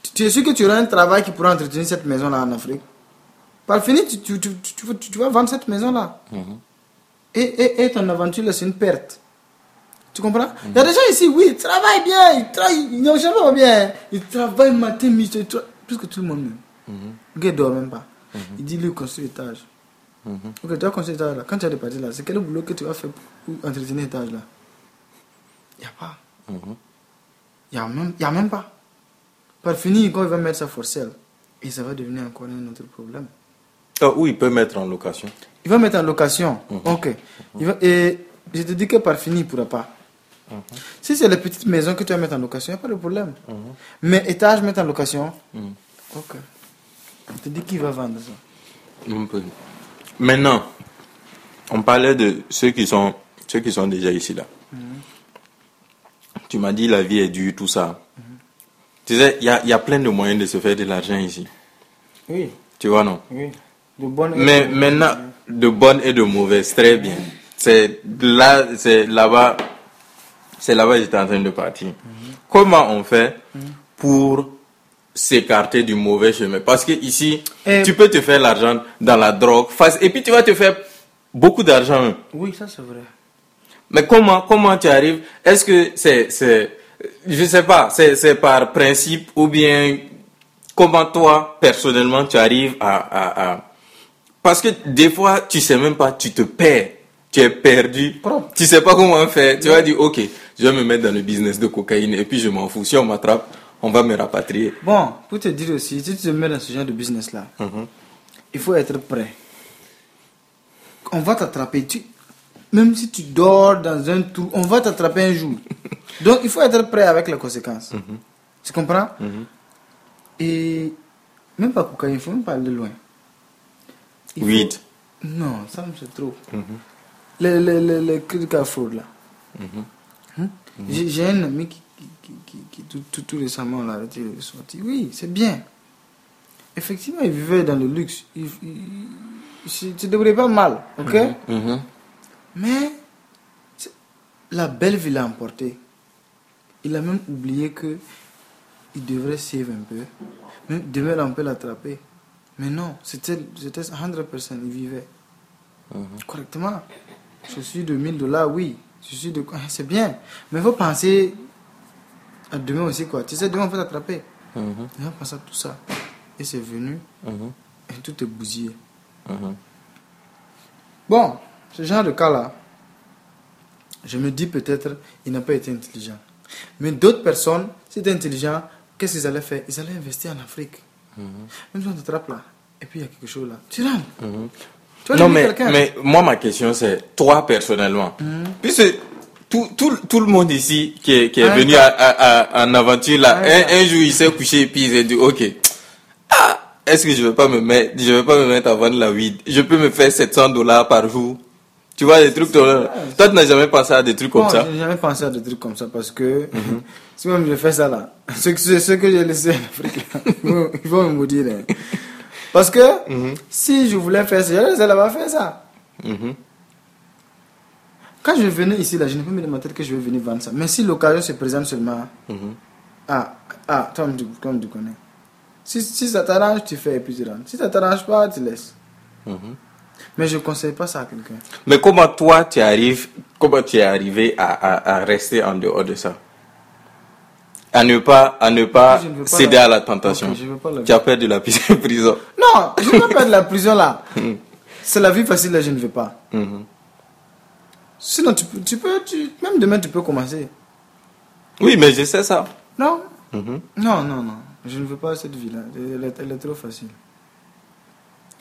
tu, tu es sûr que tu auras un travail qui pourra entretenir cette maison là en Afrique? Par fini, tu, tu, tu, tu, tu- tu vas vendre cette maison là. Et, et, et ton aventure là, c'est une perte. Tu comprends? Il y a des gens ici, oui, ils travaillent bien, ils travaillent, ils n'ont jamais bien. Ils travaillent matin, midi, ils tra- plus que tout le monde même. Le gars dort même pas. Il dit, lui, construit l'étage. Ok, tu vas construire l'étage là. Quand tu as des parties là, c'est quel boulot que tu vas faire pour entretenir l'étage là? Il n'y a pas. Il n'y a, même- a même pas. Par fini, quand il va mettre ça for sale, et ça va devenir encore un autre problème. Ah, ou il peut mettre en location. Il va mettre en location. Ok. Il va, et je te dis que par fini, il ne pourra pas. Si c'est les petites maisons que tu vas mettre en location, il n'y a pas de problème. Mais étage, mettre en location, ok. Te dis qui va vendre ça? Maintenant, on parlait de ceux qui sont, ceux qui sont déjà ici là. Tu m'as dit la vie est dure, tout ça. Tu sais, il y a, y a plein de moyens de se faire de l'argent ici. Oui, Tu vois, non? Oui. De bonnes Mais maintenant, de bonnes et de mauvaises, très bien. C'est là, c'est là-bas, c'est là-bas que j'étais en train de partir. Comment on fait pour s'écarter du mauvais chemin Parce que ici, Et- tu peux te faire l'argent dans la drogue, et puis tu vas te faire beaucoup d'argent. Oui, ça c'est vrai. Mais comment, comment tu arrives? Est-ce que c'est, c'est, je sais pas, c'est, c'est par principe ou bien comment toi personnellement tu arrives à, à, à- parce que des fois tu sais même pas, tu te perds, tu es perdu, Propre. tu sais pas comment faire. Tu vas dire ok, je vais me mettre dans le business de cocaïne et puis je m'en fous. Si on m'attrape, on va me rapatrier. Bon, pour te dire aussi, si tu te mets dans ce genre de business là, il faut être prêt. On va t'attraper. Tu... Même si tu dors dans un trou, on va t'attraper un jour. [laughs] Donc il faut être prêt avec les conséquences. Tu comprends? Et même pas cocaïne, il faut même pas aller loin. Il faut- Weed. Non, ça c'est trop. Les, les, les, les credit card fraud là. Hein? J'ai un ami qui, qui, qui, tout, tout, tout récemment l'a arrêté, il est sorti. Oui, c'est bien. Effectivement, il vivait dans le luxe. Il, il se débrouillait pas mal, ok? Mhm. Mais c'est- la belle vie l'a emporté. Il a même oublié que il devrait save un peu. Même demain, on peut l'attraper. Mais non, c'était c'était 100%, il vivait correctement. Je suis de 1000 dollars, oui. Je suis de c'est bien. Mais il faut penser à demain aussi, quoi. Tu sais, demain, on peut t'attraper. Mhm. Il faut penser à tout ça. Et c'est venu, Mhm. et tout est bousillé. Mhm. Bon, ce genre de cas-là, je me dis peut-être il n'a pas été intelligent. Mais d'autres personnes, es intelligent, qu'est-ce qu'ils allaient faire? Ils allaient investir en Afrique. Même si on t'attrape là, et puis il y a quelque chose là, tu rentres. Tu vas Non, mais, mais moi, ma question, c'est toi personnellement. Puisque tout, tout, tout le monde ici qui est, qui est Ah, venu à, à, à- en aventure, là, Ah, un, un jour, il s'est couché et puis il s'est dit, OK, ah, est-ce que je vais pas me mettre, je vais pas me mettre à vendre la weed? Je peux me faire 700 dollars par jour. Tu vois, des trucs ça. Toi, tu n'as jamais pensé à des trucs comme ça. Je n'ai jamais pensé à des trucs comme ça parce que [laughs] si même je fais ça là, [laughs] ce, que- ce, que j'ai laissé en Afrique là, [laughs] ils vont- me maudire. hein. Parce que si je voulais faire ça, j'allais laisser là-bas faire ça. Mhm. Quand je venais ici là, je n'ai pas mis dans ma tête que je vais venir vendre ça. Mais si l'occasion se présente seulement, Mhm. ah, ah, toi, tu, comme tu connais. Si, si ça t'arrange, tu fais et puis tu rentres. Si ça t'arrange pas, tu laisses. Mhm. Mais je ne conseille pas ça à quelqu'un. Mais comment toi, tu arrives, comment tu es arrivé à, à, à rester en dehors de ça? À ne pas, à ne pas ne céder la- à la tentation. La- Tu as peur de la prison. [laughs] Non, je ne veux pas de la prison là. C'est la vie facile là, je ne veux pas. Mhm. Sinon, tu peux, tu peux tu- même demain, tu peux commencer. Oui, mais je sais ça. Non? Mhm. Non, non, non. Je ne veux pas cette vie-là. Elle, est- elle est trop facile.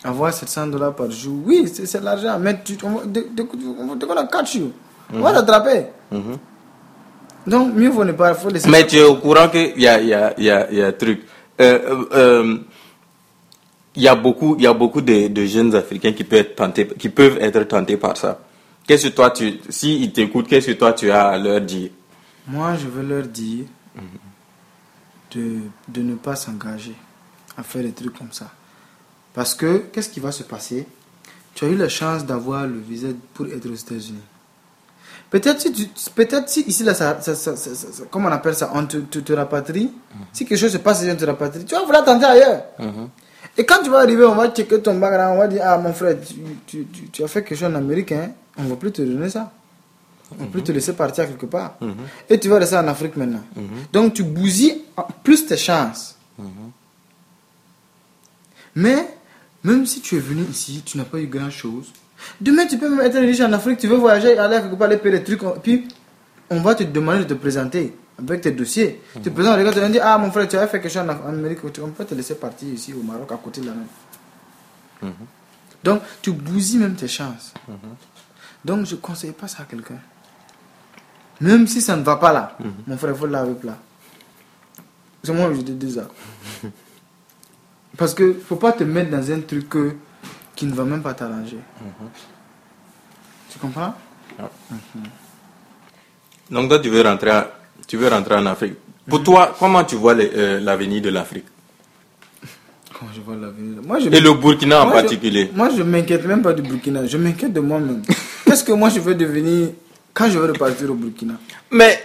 avoir 700 dollars par jour, oui, c'est l'argent. Mais tu, on va- dès dès dès qu'on a catch you, on va t'attraper. Mhm. Donc, mieux vaut ne pas, faut laisser. Mais tu es au courant qu'il y a, il y a, il y a, il y a un truc. Euh, euh, euh, il y a beaucoup, il y a beaucoup de, de jeunes Africains qui peuvent être tentés, qui peuvent être tentés par ça. Qu'est-ce que toi tu, si ils t'écoutent, qu'est-ce que toi tu as à leur dire? Moi, je veux leur dire de, de ne pas s'engager à faire des trucs comme ça. Parce que, qu'est-ce qui va se passer? Tu as eu la chance d'avoir le visa pour être aux États-Unis. Peut-être si, tu- peut-être si ici, là, ça, ça- comment on appelle ça, on te, te, te rapatrie? Si quelque chose se passe on te rapatrie, tu vas vouloir tenter ailleurs. Et quand tu vas arriver, on va checker ton background, on va dire, ah mon frère, tu, tu, tu, tu as fait quelque chose en Amérique, hein, on ne va plus te donner ça. On ne va plus te laisser partir quelque part. Et tu vas rester en Afrique maintenant. Donc tu bousilles plus tes chances. Mais, même si tu es venu ici, tu n'as pas eu grand chose. Demain, tu peux même être riche en Afrique, tu veux voyager, aller quelque part, aller payer des trucs. Puis, on va te demander de te présenter avec tes dossiers. Tu te présentes, les gars, tu vas dire, ah mon frère, tu as fait quelque chose en Amérique, on peut te laisser partir ici au Maroc, à côté de la même. Donc, tu bousilles même tes chances. Donc, je ne conseille pas ça à quelqu'un. Même si ça ne va pas là, mon frère, il faut laver plat. C'est moi je te dis ça. [laughs] Parce que faut pas te mettre dans un truc que- qui ne va même pas t'arranger. Tu comprends? Donc toi tu veux rentrer, à- tu veux rentrer en Afrique. Pour toi, comment tu vois euh, l'avenir de l'Afrique? Quand je vois l'avenir? Moi, je et le Burkina en moi, je- particulier moi, je m'inquiète même pas du Burkina. Je m'inquiète de moi-même. [laughs] Qu'est-ce que moi, je veux devenir quand je vais repartir au Burkina? Mais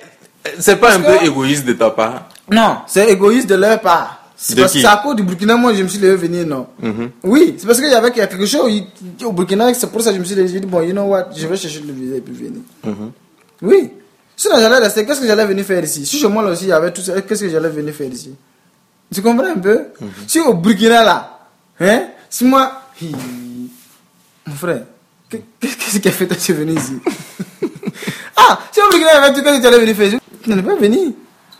euh, c'est pas un que- peu égoïste de ta part? Non, c'est égoïste de leur part. C'est parce que à cause du Burkina, moi, je me suis levé venir, non. Oui, c'est parce qu'il y avait quelque chose au Burkina, c'est pour ça que je me suis dit, bon, you know what, je vais chercher le visa et puis venir. Oui. Sinon, j'allais rester, qu'est-ce que j'allais venir faire ici? Si chez moi, là aussi, il y avait tout ça, qu'est-ce que j'allais venir faire ici? Tu comprends un peu? Si au Burkina, là, hein, si moi, hi, mon frère, que- qu'est-ce qui a fait toi, tu es venu ici? [laughs] Ah, si au Burkina, il y avait tout, qu'est-ce que tu allais venir faire? Ici Tu n'allais pas venir.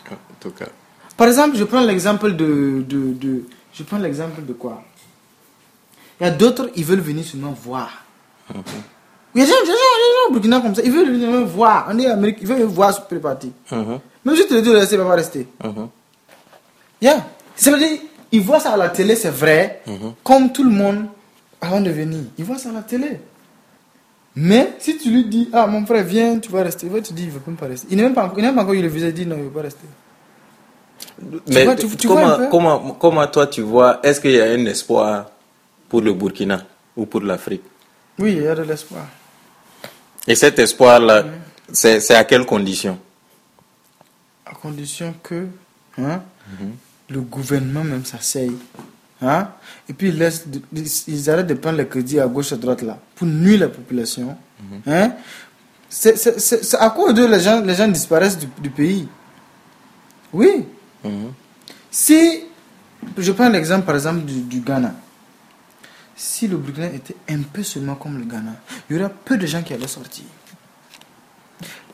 En tout cas. Par exemple, je prends l'exemple de, de, de- Je prends l'exemple de quoi? Il y a d'autres, ils veulent venir seulement voir. Il y a des gens, des gens, au Burkina comme ça, ils veulent venir voir. On est en Amérique, ils veulent voir sur les parties. Mhm, Même si tu le dis de rester, il va pas rester. mhm. Yeah. Ça veut dire, ils voient ça à la télé, c'est vrai, comme tout le monde avant de venir. Ils voient ça à la télé. Mais si tu lui dis, ah mon frère, viens, tu vas rester, il va te dire, il ne veut même pas rester. Il n'a même pas, encore- il même pas encore eu le visa, il dit non, il ne veut pas rester. Mais vois- tu- tu vois comment, comment, comment toi tu vois, est-ce qu'il y a un espoir pour le Burkina ou pour l'Afrique? Oui, il y a de l'espoir. Et cet espoir-là, c'est c'est à quelles conditions à condition que hein, le gouvernement même s'asseye. Hein, et puis ils, laissent ils arrêtent de prendre les crédits à gauche à droite là pour nuire la population. Hein. C'est à cause de les gens, les gens disparaissent du, du pays. Oui. Si je prends l'exemple par exemple du, du Ghana. Si le Burkina était un peu seulement comme le Ghana, il y aurait peu de gens qui allaient sortir.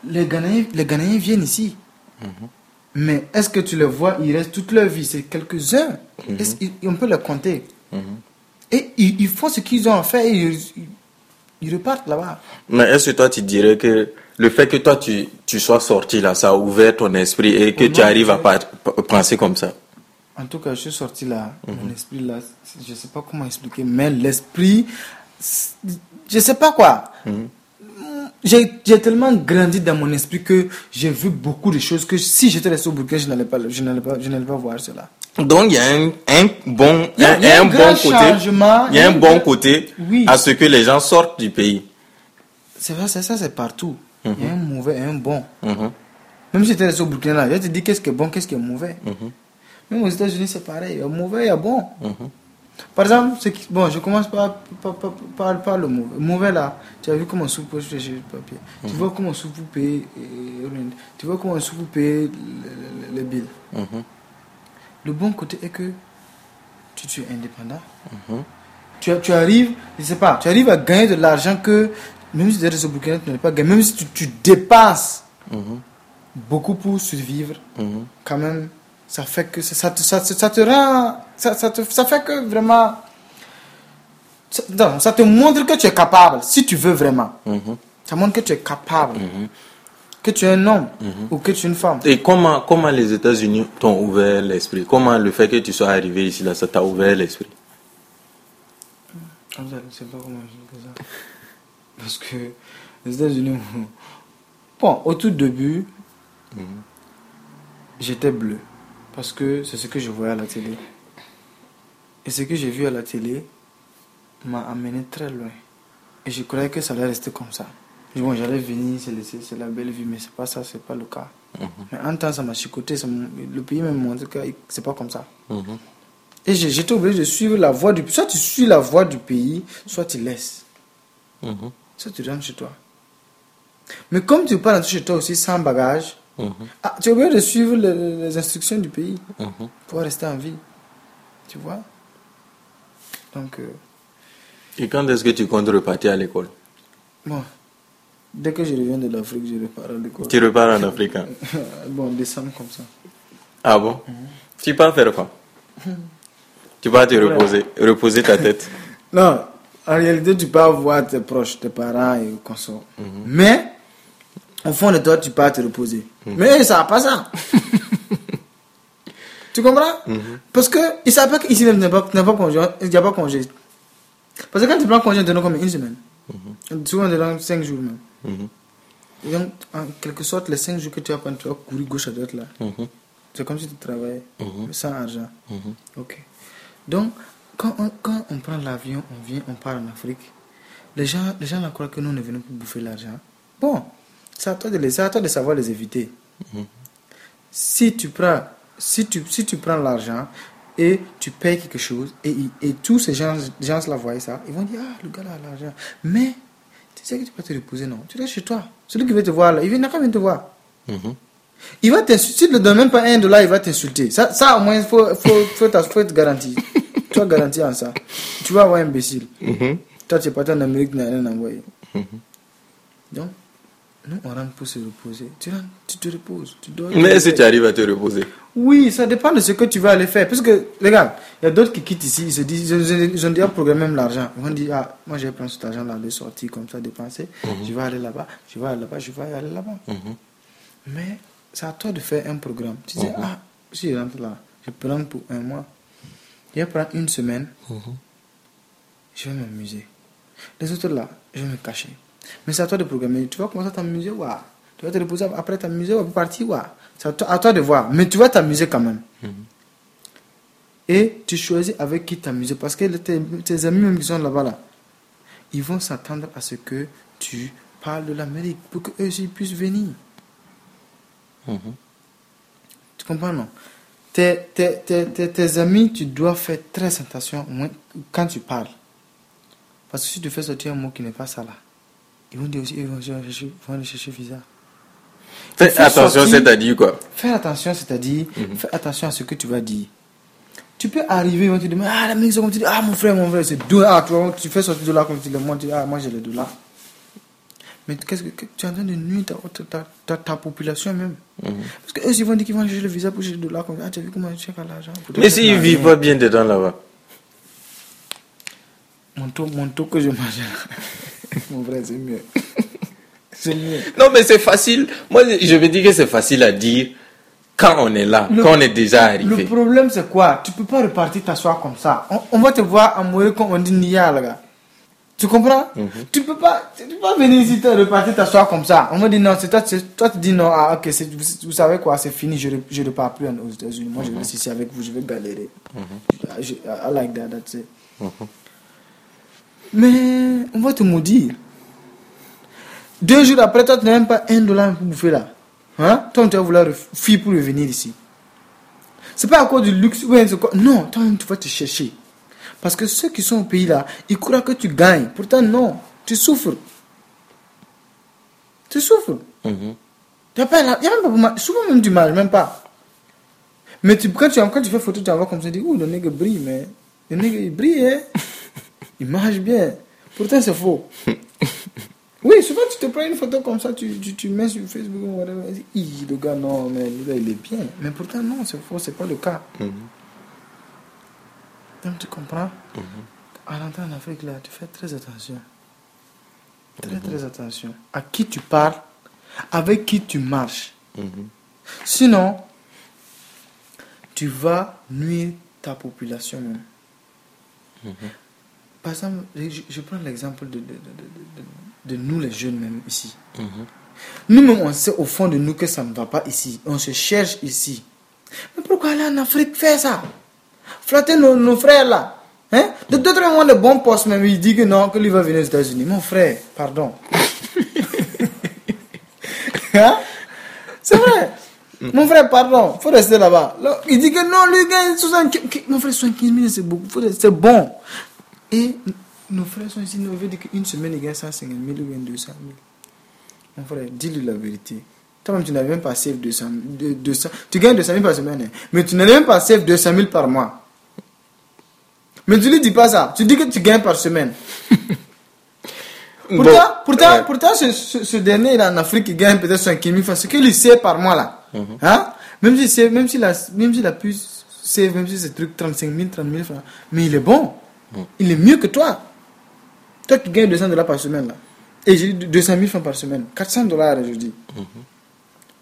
Les Ghanéens, les viennent ici. Mais est-ce que tu les vois, ils restent toute leur vie? C'est quelques-uns. Ils- On peut les compter? Et ils, ils font ce qu'ils ont à faire et ils, repartent là-bas. Mais est-ce que toi tu dirais que le fait que toi tu, tu sois sorti là, ça a ouvert ton esprit et que tu arrives à penser comme ça? En tout cas, je suis sorti là. Mon esprit là, je sais pas comment expliquer, mais l'esprit, je sais pas quoi. J'ai j'ai tellement grandi dans mon esprit que j'ai vu beaucoup de choses que si j'étais resté au Burkina, je n'allais pas, je pas, je n'allais pas voir cela. Donc il y a un, un bon, Il y a- un, y a un un grand bon côté, changement, il y a un bon côté Oui. à ce que les gens sortent du pays. C'est vrai, c'est ça, c'est partout. Il y a un mauvais et un bon. Mhm. Même si j'étais resté au Burkina, là, je te dis qu'est-ce qui est bon, qu'est-ce qui est mauvais. Même aux États-Unis, c'est pareil. Il y a mauvais, il y a bon. Par exemple, qui- bon, je commence par, par, par, par- le mauvais. Mauvais là, tu as vu comment soupe chercher le papier. Tu vois comment soupe euh, tu vois comment soupe payer le- le- les billes. Mhm. Le bon côté est que tu, tu es indépendant. Tu, tu arrives, je sais pas, tu arrives à gagner de l'argent que même si tu es au Burkina, tu n'as pas gagné. Même si tu, tu dépenses beaucoup pour survivre, quand même, ça fait que ça, ça, te, ça, te- ça te rend. Ça, ça, te, ça fait que vraiment. Ça, non, ça te montre que tu es capable, si tu veux vraiment. Mhm. Ça montre que tu es capable. Que tu es un homme ou que tu es une femme. Et comment, comment les États-Unis t'ont ouvert l'esprit? Comment le fait que tu sois arrivé ici, là, ça t'a ouvert l'esprit? Ah, Je ne sais pas comment je dis ça. Parce que les États-Unis. Bon, au tout début, j'étais bleu. Parce que c'est ce que je voyais à la télé. Et ce que j'ai vu à la télé m'a amené très loin. Et je croyais que ça allait rester comme ça. Bon, j'allais venir, c'est la belle vie, mais c'est pas ça, c'est pas le cas. Mais en temps, ça m'a chicoté. le pays m'a montré que c'est pas comme ça. Mhm. Et j'étais obligé de suivre la voie du pays. Soit tu suis la voie du pays, soit tu laisses. Mhm. Soit tu rentres chez toi. Mais comme tu pars chez toi aussi sans bagage, Mhm. ah, tu es obligé de suivre les, les instructions du pays Mhm. pour rester en vie. Tu vois Donc, euh, Et quand est-ce que tu comptes repartir à l'école? bon, dès que je reviens de l'Afrique, je repars à l'école. Tu repars en Afrique hein? [laughs] Bon, décembre comme ça. Ah bon? Tu pars faire quoi? [laughs] Tu vas te reposer, reposer ta tête. Non, en réalité, tu pars voir tes proches, tes parents et consorts. Mais, au fond de toi, tu pars te reposer. Mais ça va pas ça. [laughs] tu comprends? Parce que ils savent pas qu'ici il n'y a pas pas congé. Parce que quand tu prends congé, tu donnes comme une semaine. Souvent, tu donnes 5 jours même. Mhm. Et donc, en quelque sorte, les 5 jours que tu vas prendre, tu vas courir gauche à droite là. Mhm. C'est comme si tu travaillais, Mhm. mais sans argent. Mhm. Ok. Donc, quand on, quand on prend l'avion, on vient, on part en Afrique, les gens, les gens là croient que nous, on est venus pour bouffer l'argent. Bon, c'est à toi de, les, à toi de savoir les éviter. Si tu prends, si tu, si tu prends l'argent et tu payes quelque chose, et, et tous ces gens, gens là voient ça, ils vont dire, ah, le gars là a l'argent. Mais, tu sais que tu peux te reposer, non? Tu restes chez toi. Celui qui veut te voir là, il vient quand même te voir. Mhm. Il va t'insulter. Si tu ne donnes même pas un dollar, il va t'insulter. Ça, ça, au moins, il faut, faut, faut, faut être garanti. [laughs] tu as garanti en ça. Tu vas avoir un imbécile. Mhm. Toi, tu es parti en Amérique, tu n'as rien envoyé. Donc, nous, on rentre pour se reposer. Tu rentres, tu te reposes. Tu dors. Mais que tu arrives à te reposer? Oui, ça dépend de ce que tu vas aller faire. Parce que, regarde, il y a d'autres qui quittent ici, ils se disent, ils ont, déjà programmé même l'argent. Ils vont dire, ah, moi, je vais prendre cet argent-là, de sortir comme ça, dépenser. Je vais aller là-bas, je vais aller là-bas, je vais aller là-bas. Mhm. Mais c'est à toi de faire un programme. Tu dis, ah, si je rentre là, je prends pour un mois. Je vais prendre une semaine, je vais m'amuser. Les autres là, je vais me cacher. Mais c'est à toi de programmer. Tu vas commencer à t'amuser, ouais. Tu vas te reposer après t'amuser, ouais, pour partir, ouais. C'est à toi, à toi de voir. Mais tu vas t'amuser quand même. Et tu choisis avec qui t'amuser. Parce que tes, tes amis même qui sont là-bas, là, ils vont s'attendre à ce que tu parles de l'Amérique pour qu'eux aussi puissent venir. Mhm. Tu comprends, non? Tes, tes, tes, tes, tes amis, tu dois faire très attention quand tu parles. Parce que si tu fais sortir un mot qui n'est pas ça là, ils vont dire aussi, ils vont chercher, vont aller chercher visa. Fais attention, c'est-à-dire quoi Fais attention, c'est-à-dire, fais attention à ce que tu vas dire. Tu peux arriver, ils vont te dire, ah, c'est comme tu dis, ah, mon frère, mon frère, c'est deux, ah, tu, vois, tu fais sortir de là comme tu le montres, ah, moi j'ai les dollars. Mais qu'est-ce que, que- tu es en train de nuire ta, ta, ta, ta population même. Parce qu'eux, ils vont dire qu'ils vont chercher le visa pour chercher le dollar. Comme, ah, tu as vu comment ils cherchent à l'argent Mais s'ils l'argent. vivent pas bien dedans là-bas Mon taux, mon taux que je mange là. [laughs] mon frère, c'est mieux. [laughs] c'est mieux. Non, mais c'est facile. Moi, je veux dire que c'est facile à dire quand on est là, Le- quand on est déjà Le arrivé. problème, c'est quoi? Tu peux pas repartir t'asseoir comme ça. On, on va te voir à mourir comme on dit Nia, là, gars. Tu comprends? Tu peux pas, tu peux pas venir ici te repartir t'asseoir comme ça. On va dire non, c'est toi, toi tu dis non, ah ok, c'est- vous, vous savez quoi, c'est fini, je, je repars plus en- aux États-Unis. Moi, je reste ici avec vous, je vais galérer. Je- je- I like that, that's it. Mais on va te maudire. Deux jours après, toi, tu n'as même pas un dollar pour bouffer là. Hein? Toi, tu vas vouloir fuir pour revenir ici. C'est pas à cause du luxe. ouais. Non, toi tu vas te chercher. Parce que ceux qui sont au pays là, ils croient que tu gagnes. Pourtant, non. Tu souffres. Tu souffres. Mhm. Il n'y a, pas la- y a même pas mal. Souvent même du mal, même pas. Mais tu, quand, tu, quand tu fais photo, tu envoies comme ça, tu dis, ouh, le nègre brille, mais le nègre il brille, hein. [laughs] Il marche bien. Pourtant, c'est faux. [laughs] Oui, souvent tu te prends une photo comme ça, tu, tu, tu mets sur Facebook ou whatever, Hi, le gars, non, mais le gars, il est bien. Mais pourtant, non, c'est faux, c'est pas le cas. Mhm. Donc, tu comprends? En à rentrer en Afrique, là, tu fais très attention. Très, très attention. À qui tu parles, avec qui tu marches. Sinon, tu vas nuire ta population même. Par exemple, je, je prends l'exemple de, de, de- de- nous les jeunes même ici. Nous-mêmes, on sait au fond de nous que ça ne va pas ici. On se cherche ici. Mais pourquoi aller en Afrique faire ça? Flatter nos, nos frères là. Hein? De d'autres ont de bons postes, même il dit que non, que lui va venir aux États-Unis. Mon frère, pardon. [laughs] Hein? C'est vrai. Mon frère, pardon, faut rester là-bas. Là, Il dit que non, lui gagne 75 Mon frère, 75 000, c'est beaucoup. Faut rester- C'est bon. Et nos frères sont ici, nous veut dire qu'une semaine, ils gagnent 150 000 ou bien 200 000. Mon frère, dis-lui la vérité. Toi-même, tu n'avais même pas save 200 000. de- 200 tu gagnes 200 000 par semaine, hein. mais tu n'avais même pas save 200 000 par mois. Mais tu lui dis pas ça. Tu dis que tu gagnes par semaine. [laughs] Pourtant, Bon, pourtant, ouais. pourtant ce, ce, ce dernier il est en Afrique, il gagne peut-être 5 000 francs. Ce qu'il sait par mois là. Hein? Même s'il sait- même s'il a, même s'il a pu save, même si c'est truc 35 000, 30 000 francs. Mais il est bon. Mhm. Il est mieux que toi. Toi qui gagnes 200 dollars par semaine là. Et j'ai dit 200 000 francs par semaine. 400 dollars, je dis.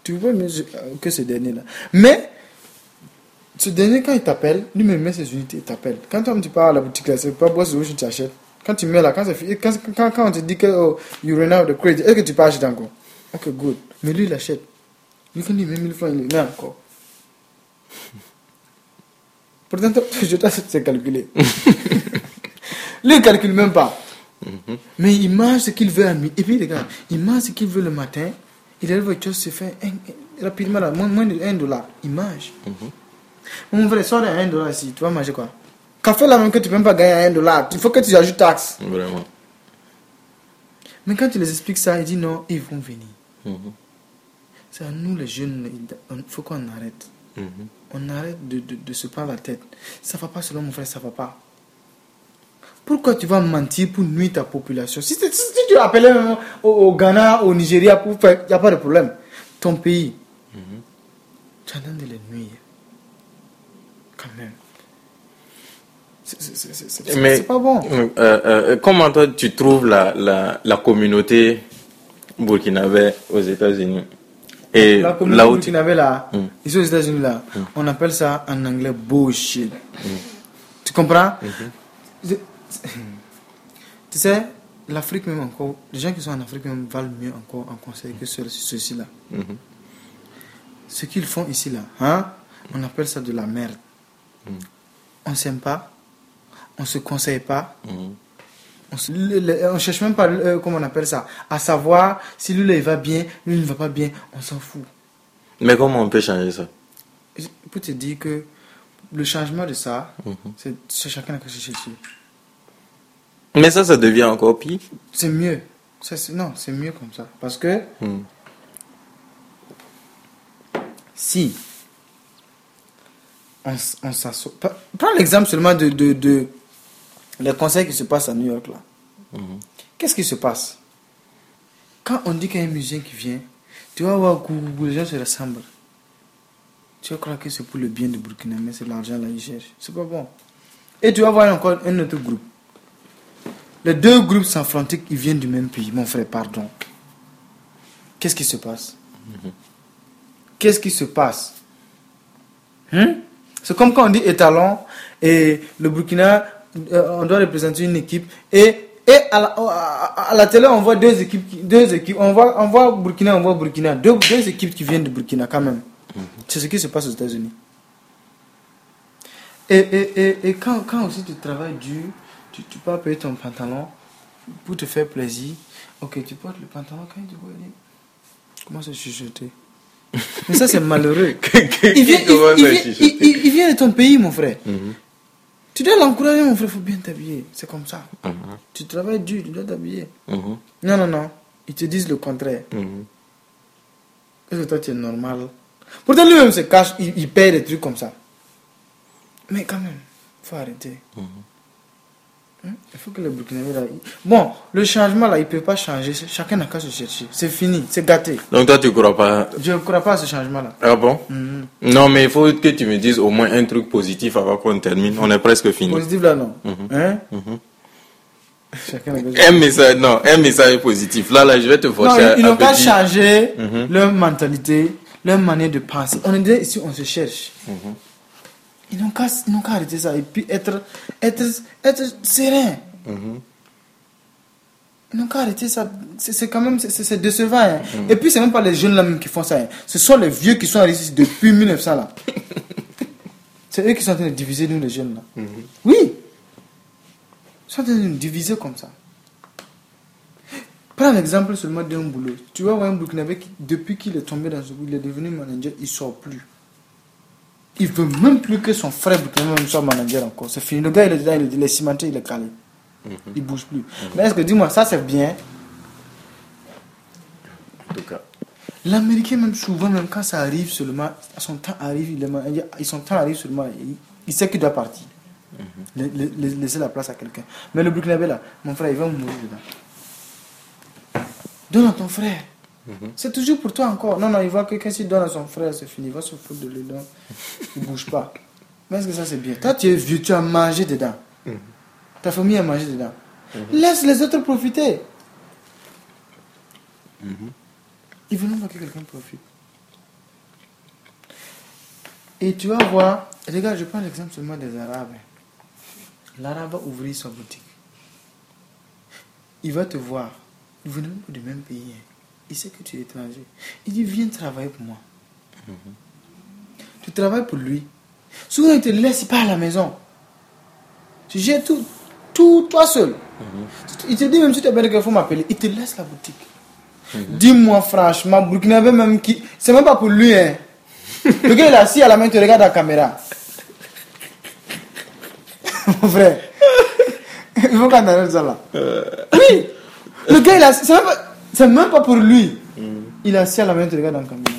Tu vois mieux que ce dernier là. Mais, ce dernier, quand il t'appelle, lui-même met ses unités, il t'appelle. Quand toi, tu pars à la boutique là, c'est pas Boss Solution tu achètes. Quand tu mets là, quand, quand, quand, quand on te dit que oh, you run out of credit, est-ce que tu peux acheter encore? Ok, good. Mais lui, il achète. Lui, quand il met 1000 francs, il le met encore. [laughs] Pourtant, [laughs] je dois c'est calculé. [laughs] lui, il calcule même pas. Mais il mange ce qu'il veut à midi. Et puis, regarde, il mange ce qu'il veut le matin. Il arrive au chose, se fait un- un- rapidement, là, moins, moins de 1 dollar. Il mange. Mon frère, sors à 1 dollar ici, tu vas manger quoi? Café là même que tu peux même pas gagner à 1 dollar. Il faut que tu ajoutes taxe. Vraiment. Mais quand tu les expliques ça, ils disent non, ils vont venir. Mhm. C'est à nous les jeunes, il faut qu'on arrête. Mhm. On arrête de, de, de se prendre la tête. Ça va pas selon mon frère, ça va pas. Pourquoi tu vas mentir pour nuire ta population? Si, si- si tu appelais au, au Ghana, au Nigeria pour faire, il n'y a pas de problème. Ton pays, tu as l'air de les nuire. Quand même. C'est- pas bon. euh, euh, comment toi tu trouves la, la, la communauté burkinabé aux États-Unis? Et La là communauté où tu... burkinabé là, Mm. ici aux États-Unis là, on appelle ça en anglais bullshit. Tu comprends? Je- [laughs] Tu sais, l'Afrique même encore, les gens qui sont en Afrique même valent mieux encore en conseil que ceux- ceux-ci là. Mhm. Ce qu'ils font ici là, hein, on appelle ça de la merde. On s'aime pas, on se conseille pas, Mhm. on, se- le- le- on cherche même pas, euh, comment on appelle ça, à savoir si lui là, il va bien, lui il ne va pas bien, on s'en fout. Mais comment on peut changer ça? Je peux te dire que le changement de ça, Mhm. c'est chacun qui cherche dessus. Mais ça, ça devient encore pire. C'est mieux. Ça, non, c'est mieux comme ça. Parce que Mhm. si on, on s'assoit. Pre- Prends l'exemple seulement de, de, de les conseils qui se passent à New York là. Mhm. Qu'est-ce qui se passe? Quand on dit qu'il y a un musicien qui vient, tu vas voir que les gens se ressemblent. Tu vas croire que c'est pour le bien de Burkina, mais c'est l'argent là qu'ils cherchent. C'est pas bon. Et tu vas voir encore un autre groupe. Les deux groupes s'affrontent, ils viennent du même pays, mon frère, pardon. Qu'est-ce qui se passe? Qu'est-ce qui se passe? Hein? C'est comme quand on dit étalon et le Burkina, euh, on doit représenter une équipe et, et à, la, à- à la télé on voit deux équipes, qui- deux équipes, on voit, on voit Burkina, on voit Burkina, deux, deux équipes qui viennent de Burkina quand même. C'est ce qui se passe aux États-Unis. Et, et, et, et quand, quand aussi tu travailles dur, tu, tu peux payer ton pantalon pour te faire plaisir. Ok, tu portes le pantalon quand tu vois, il dit, comment se chuchoter? Mais ça c'est malheureux. [laughs] Il vient, il, commence il à vient- il- de ton pays, mon frère. Mhm. Tu dois l'encourager, mon frère, il faut bien t'habiller. C'est comme ça. Mhm. Tu travailles dur, tu dois t'habiller. Mhm. Non, non, non. Ils te disent le contraire. Est-ce que toi, tu es normal? Pourtant, lui-même se cache, il, il paye des trucs comme ça. Mais quand même, il faut arrêter. Hein? Il faut que le Burkinabé, là... Bon, le changement, là, il ne peut pas changer. Chacun n'a qu'à se chercher. C'est fini, c'est gâté. Donc toi, tu crois pas Je ne crois pas à ce changement-là. Ah bon? Mhm. Non, mais il faut que tu me dises au moins un truc positif avant qu'on termine. On est presque fini. Positif, là, non. Mhm. Hein? Mhm. Chacun a besoin. Un message, non, un message positif. Là, là, je vais te Non, forcer à, ils, n'ont qu'à dire- changer Mhm. leur mentalité, leur manière de penser. On est déjà ici, on se cherche. Ils n'ont qu'à arrêter ça et puis être, être, être serein. Mhm. Ils n'ont qu'à arrêter ça. C'est quand même c'est- décevant. hein. Mhm. Et puis, c'est même pas les jeunes là même qui font ça. hein. Ce sont les vieux qui sont arrivés ici depuis 1900 là. [laughs] c'est eux qui sont en train de diviser nous les jeunes là. Mhm. Oui. Ils sont en train de nous diviser comme ça. Prends l'exemple seulement d'un boulot. Tu vois, un Burkinabé, qui, depuis qu'il est tombé dans ce boulot, il est devenu manager, il sort plus. Il veut même plus que son frère Burkinabé soit manager encore. C'est fini. Le gars, il est dedans, il est, cimenté, il est calé. Il bouge plus. Mais est-ce que, dis-moi, ça c'est bien? En tout cas. L'Américain, même souvent, même quand ça arrive seulement, son temps arrive, il son temps arrive seulement, il, il sait qu'il doit partir. La- laisser la place à quelqu'un. Mais le Burkinabé là, mon frère, il va mourir dedans. Donne à ton frère. C'est toujours pour toi encore. Non, non, il voit que quand il donne à son frère, c'est fini. Il va se foutre de lui. donc Il bouge pas. Mais est-ce que ça c'est bien? Toi, tu es vieux, tu as mangé dedans. Ta famille a mangé dedans. Laisse les autres profiter. Ils veulent pas que quelqu'un profite. Et tu vas voir, regarde, je prends l'exemple seulement des Arabes. L'Arabe va ouvrir sa boutique. Il va te voir. Vous n'êtes pas du même pays. hein. Il sait que tu es étranger. Il dit, viens travailler pour moi. Tu travailles pour lui. Souvent, il te laisse pas à la maison. Tu gères tout, tout toi seul. Il te dit, même si tu as besoin qu'il faut m'appeler, il te laisse la boutique. Dis-moi franchement, Burkinabé même qui. C'est même pas pour lui, hein. [laughs] Le gars il est assis à la main, il te regarde à la caméra. [laughs] Mon frère. [laughs] Il faut qu'on arrête ça là. Oui. Le gars il est assis. C'est même, pas- c'est même pas pour lui. Il est assis à la main, il te regarde dans la caméra.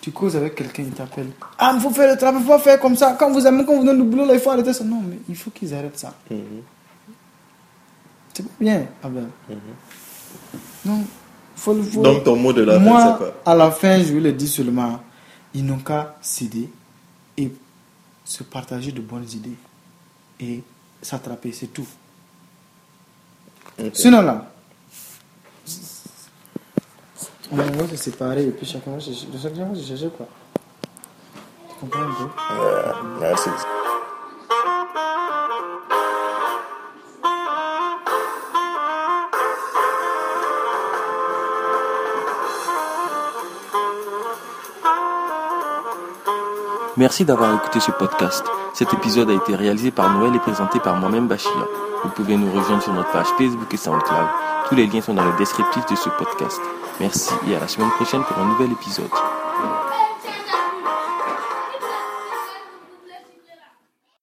Tu causes avec quelqu'un, il t'appelle. Ah, il faut faire le travail, il faut faire comme ça. Quand vous aimez, quand vous donnez le boulot, là, il faut arrêter ça. Non, mais il faut qu'ils arrêtent ça. C'est pas bien, Abel. Donc, faut, le- faut- Donc, ton mot de la fin, Moi, c'est quoi? à la fin, je vais le dire seulement, ils n'ont qu'à céder et se partager de bonnes idées et s'attraper, c'est tout. Ok. Sinon là, on va se séparer et puis chacun va chercher, chacun va chercher quoi. Tu comprends un peu? Ouais, merci. Merci d'avoir écouté ce podcast. Cet épisode a été réalisé par Noël et présenté par moi-même Bachia. Vous pouvez nous rejoindre sur notre page Facebook et SoundCloud. Tous les liens sont dans le descriptif de ce podcast. Merci et à la semaine prochaine pour un nouvel épisode.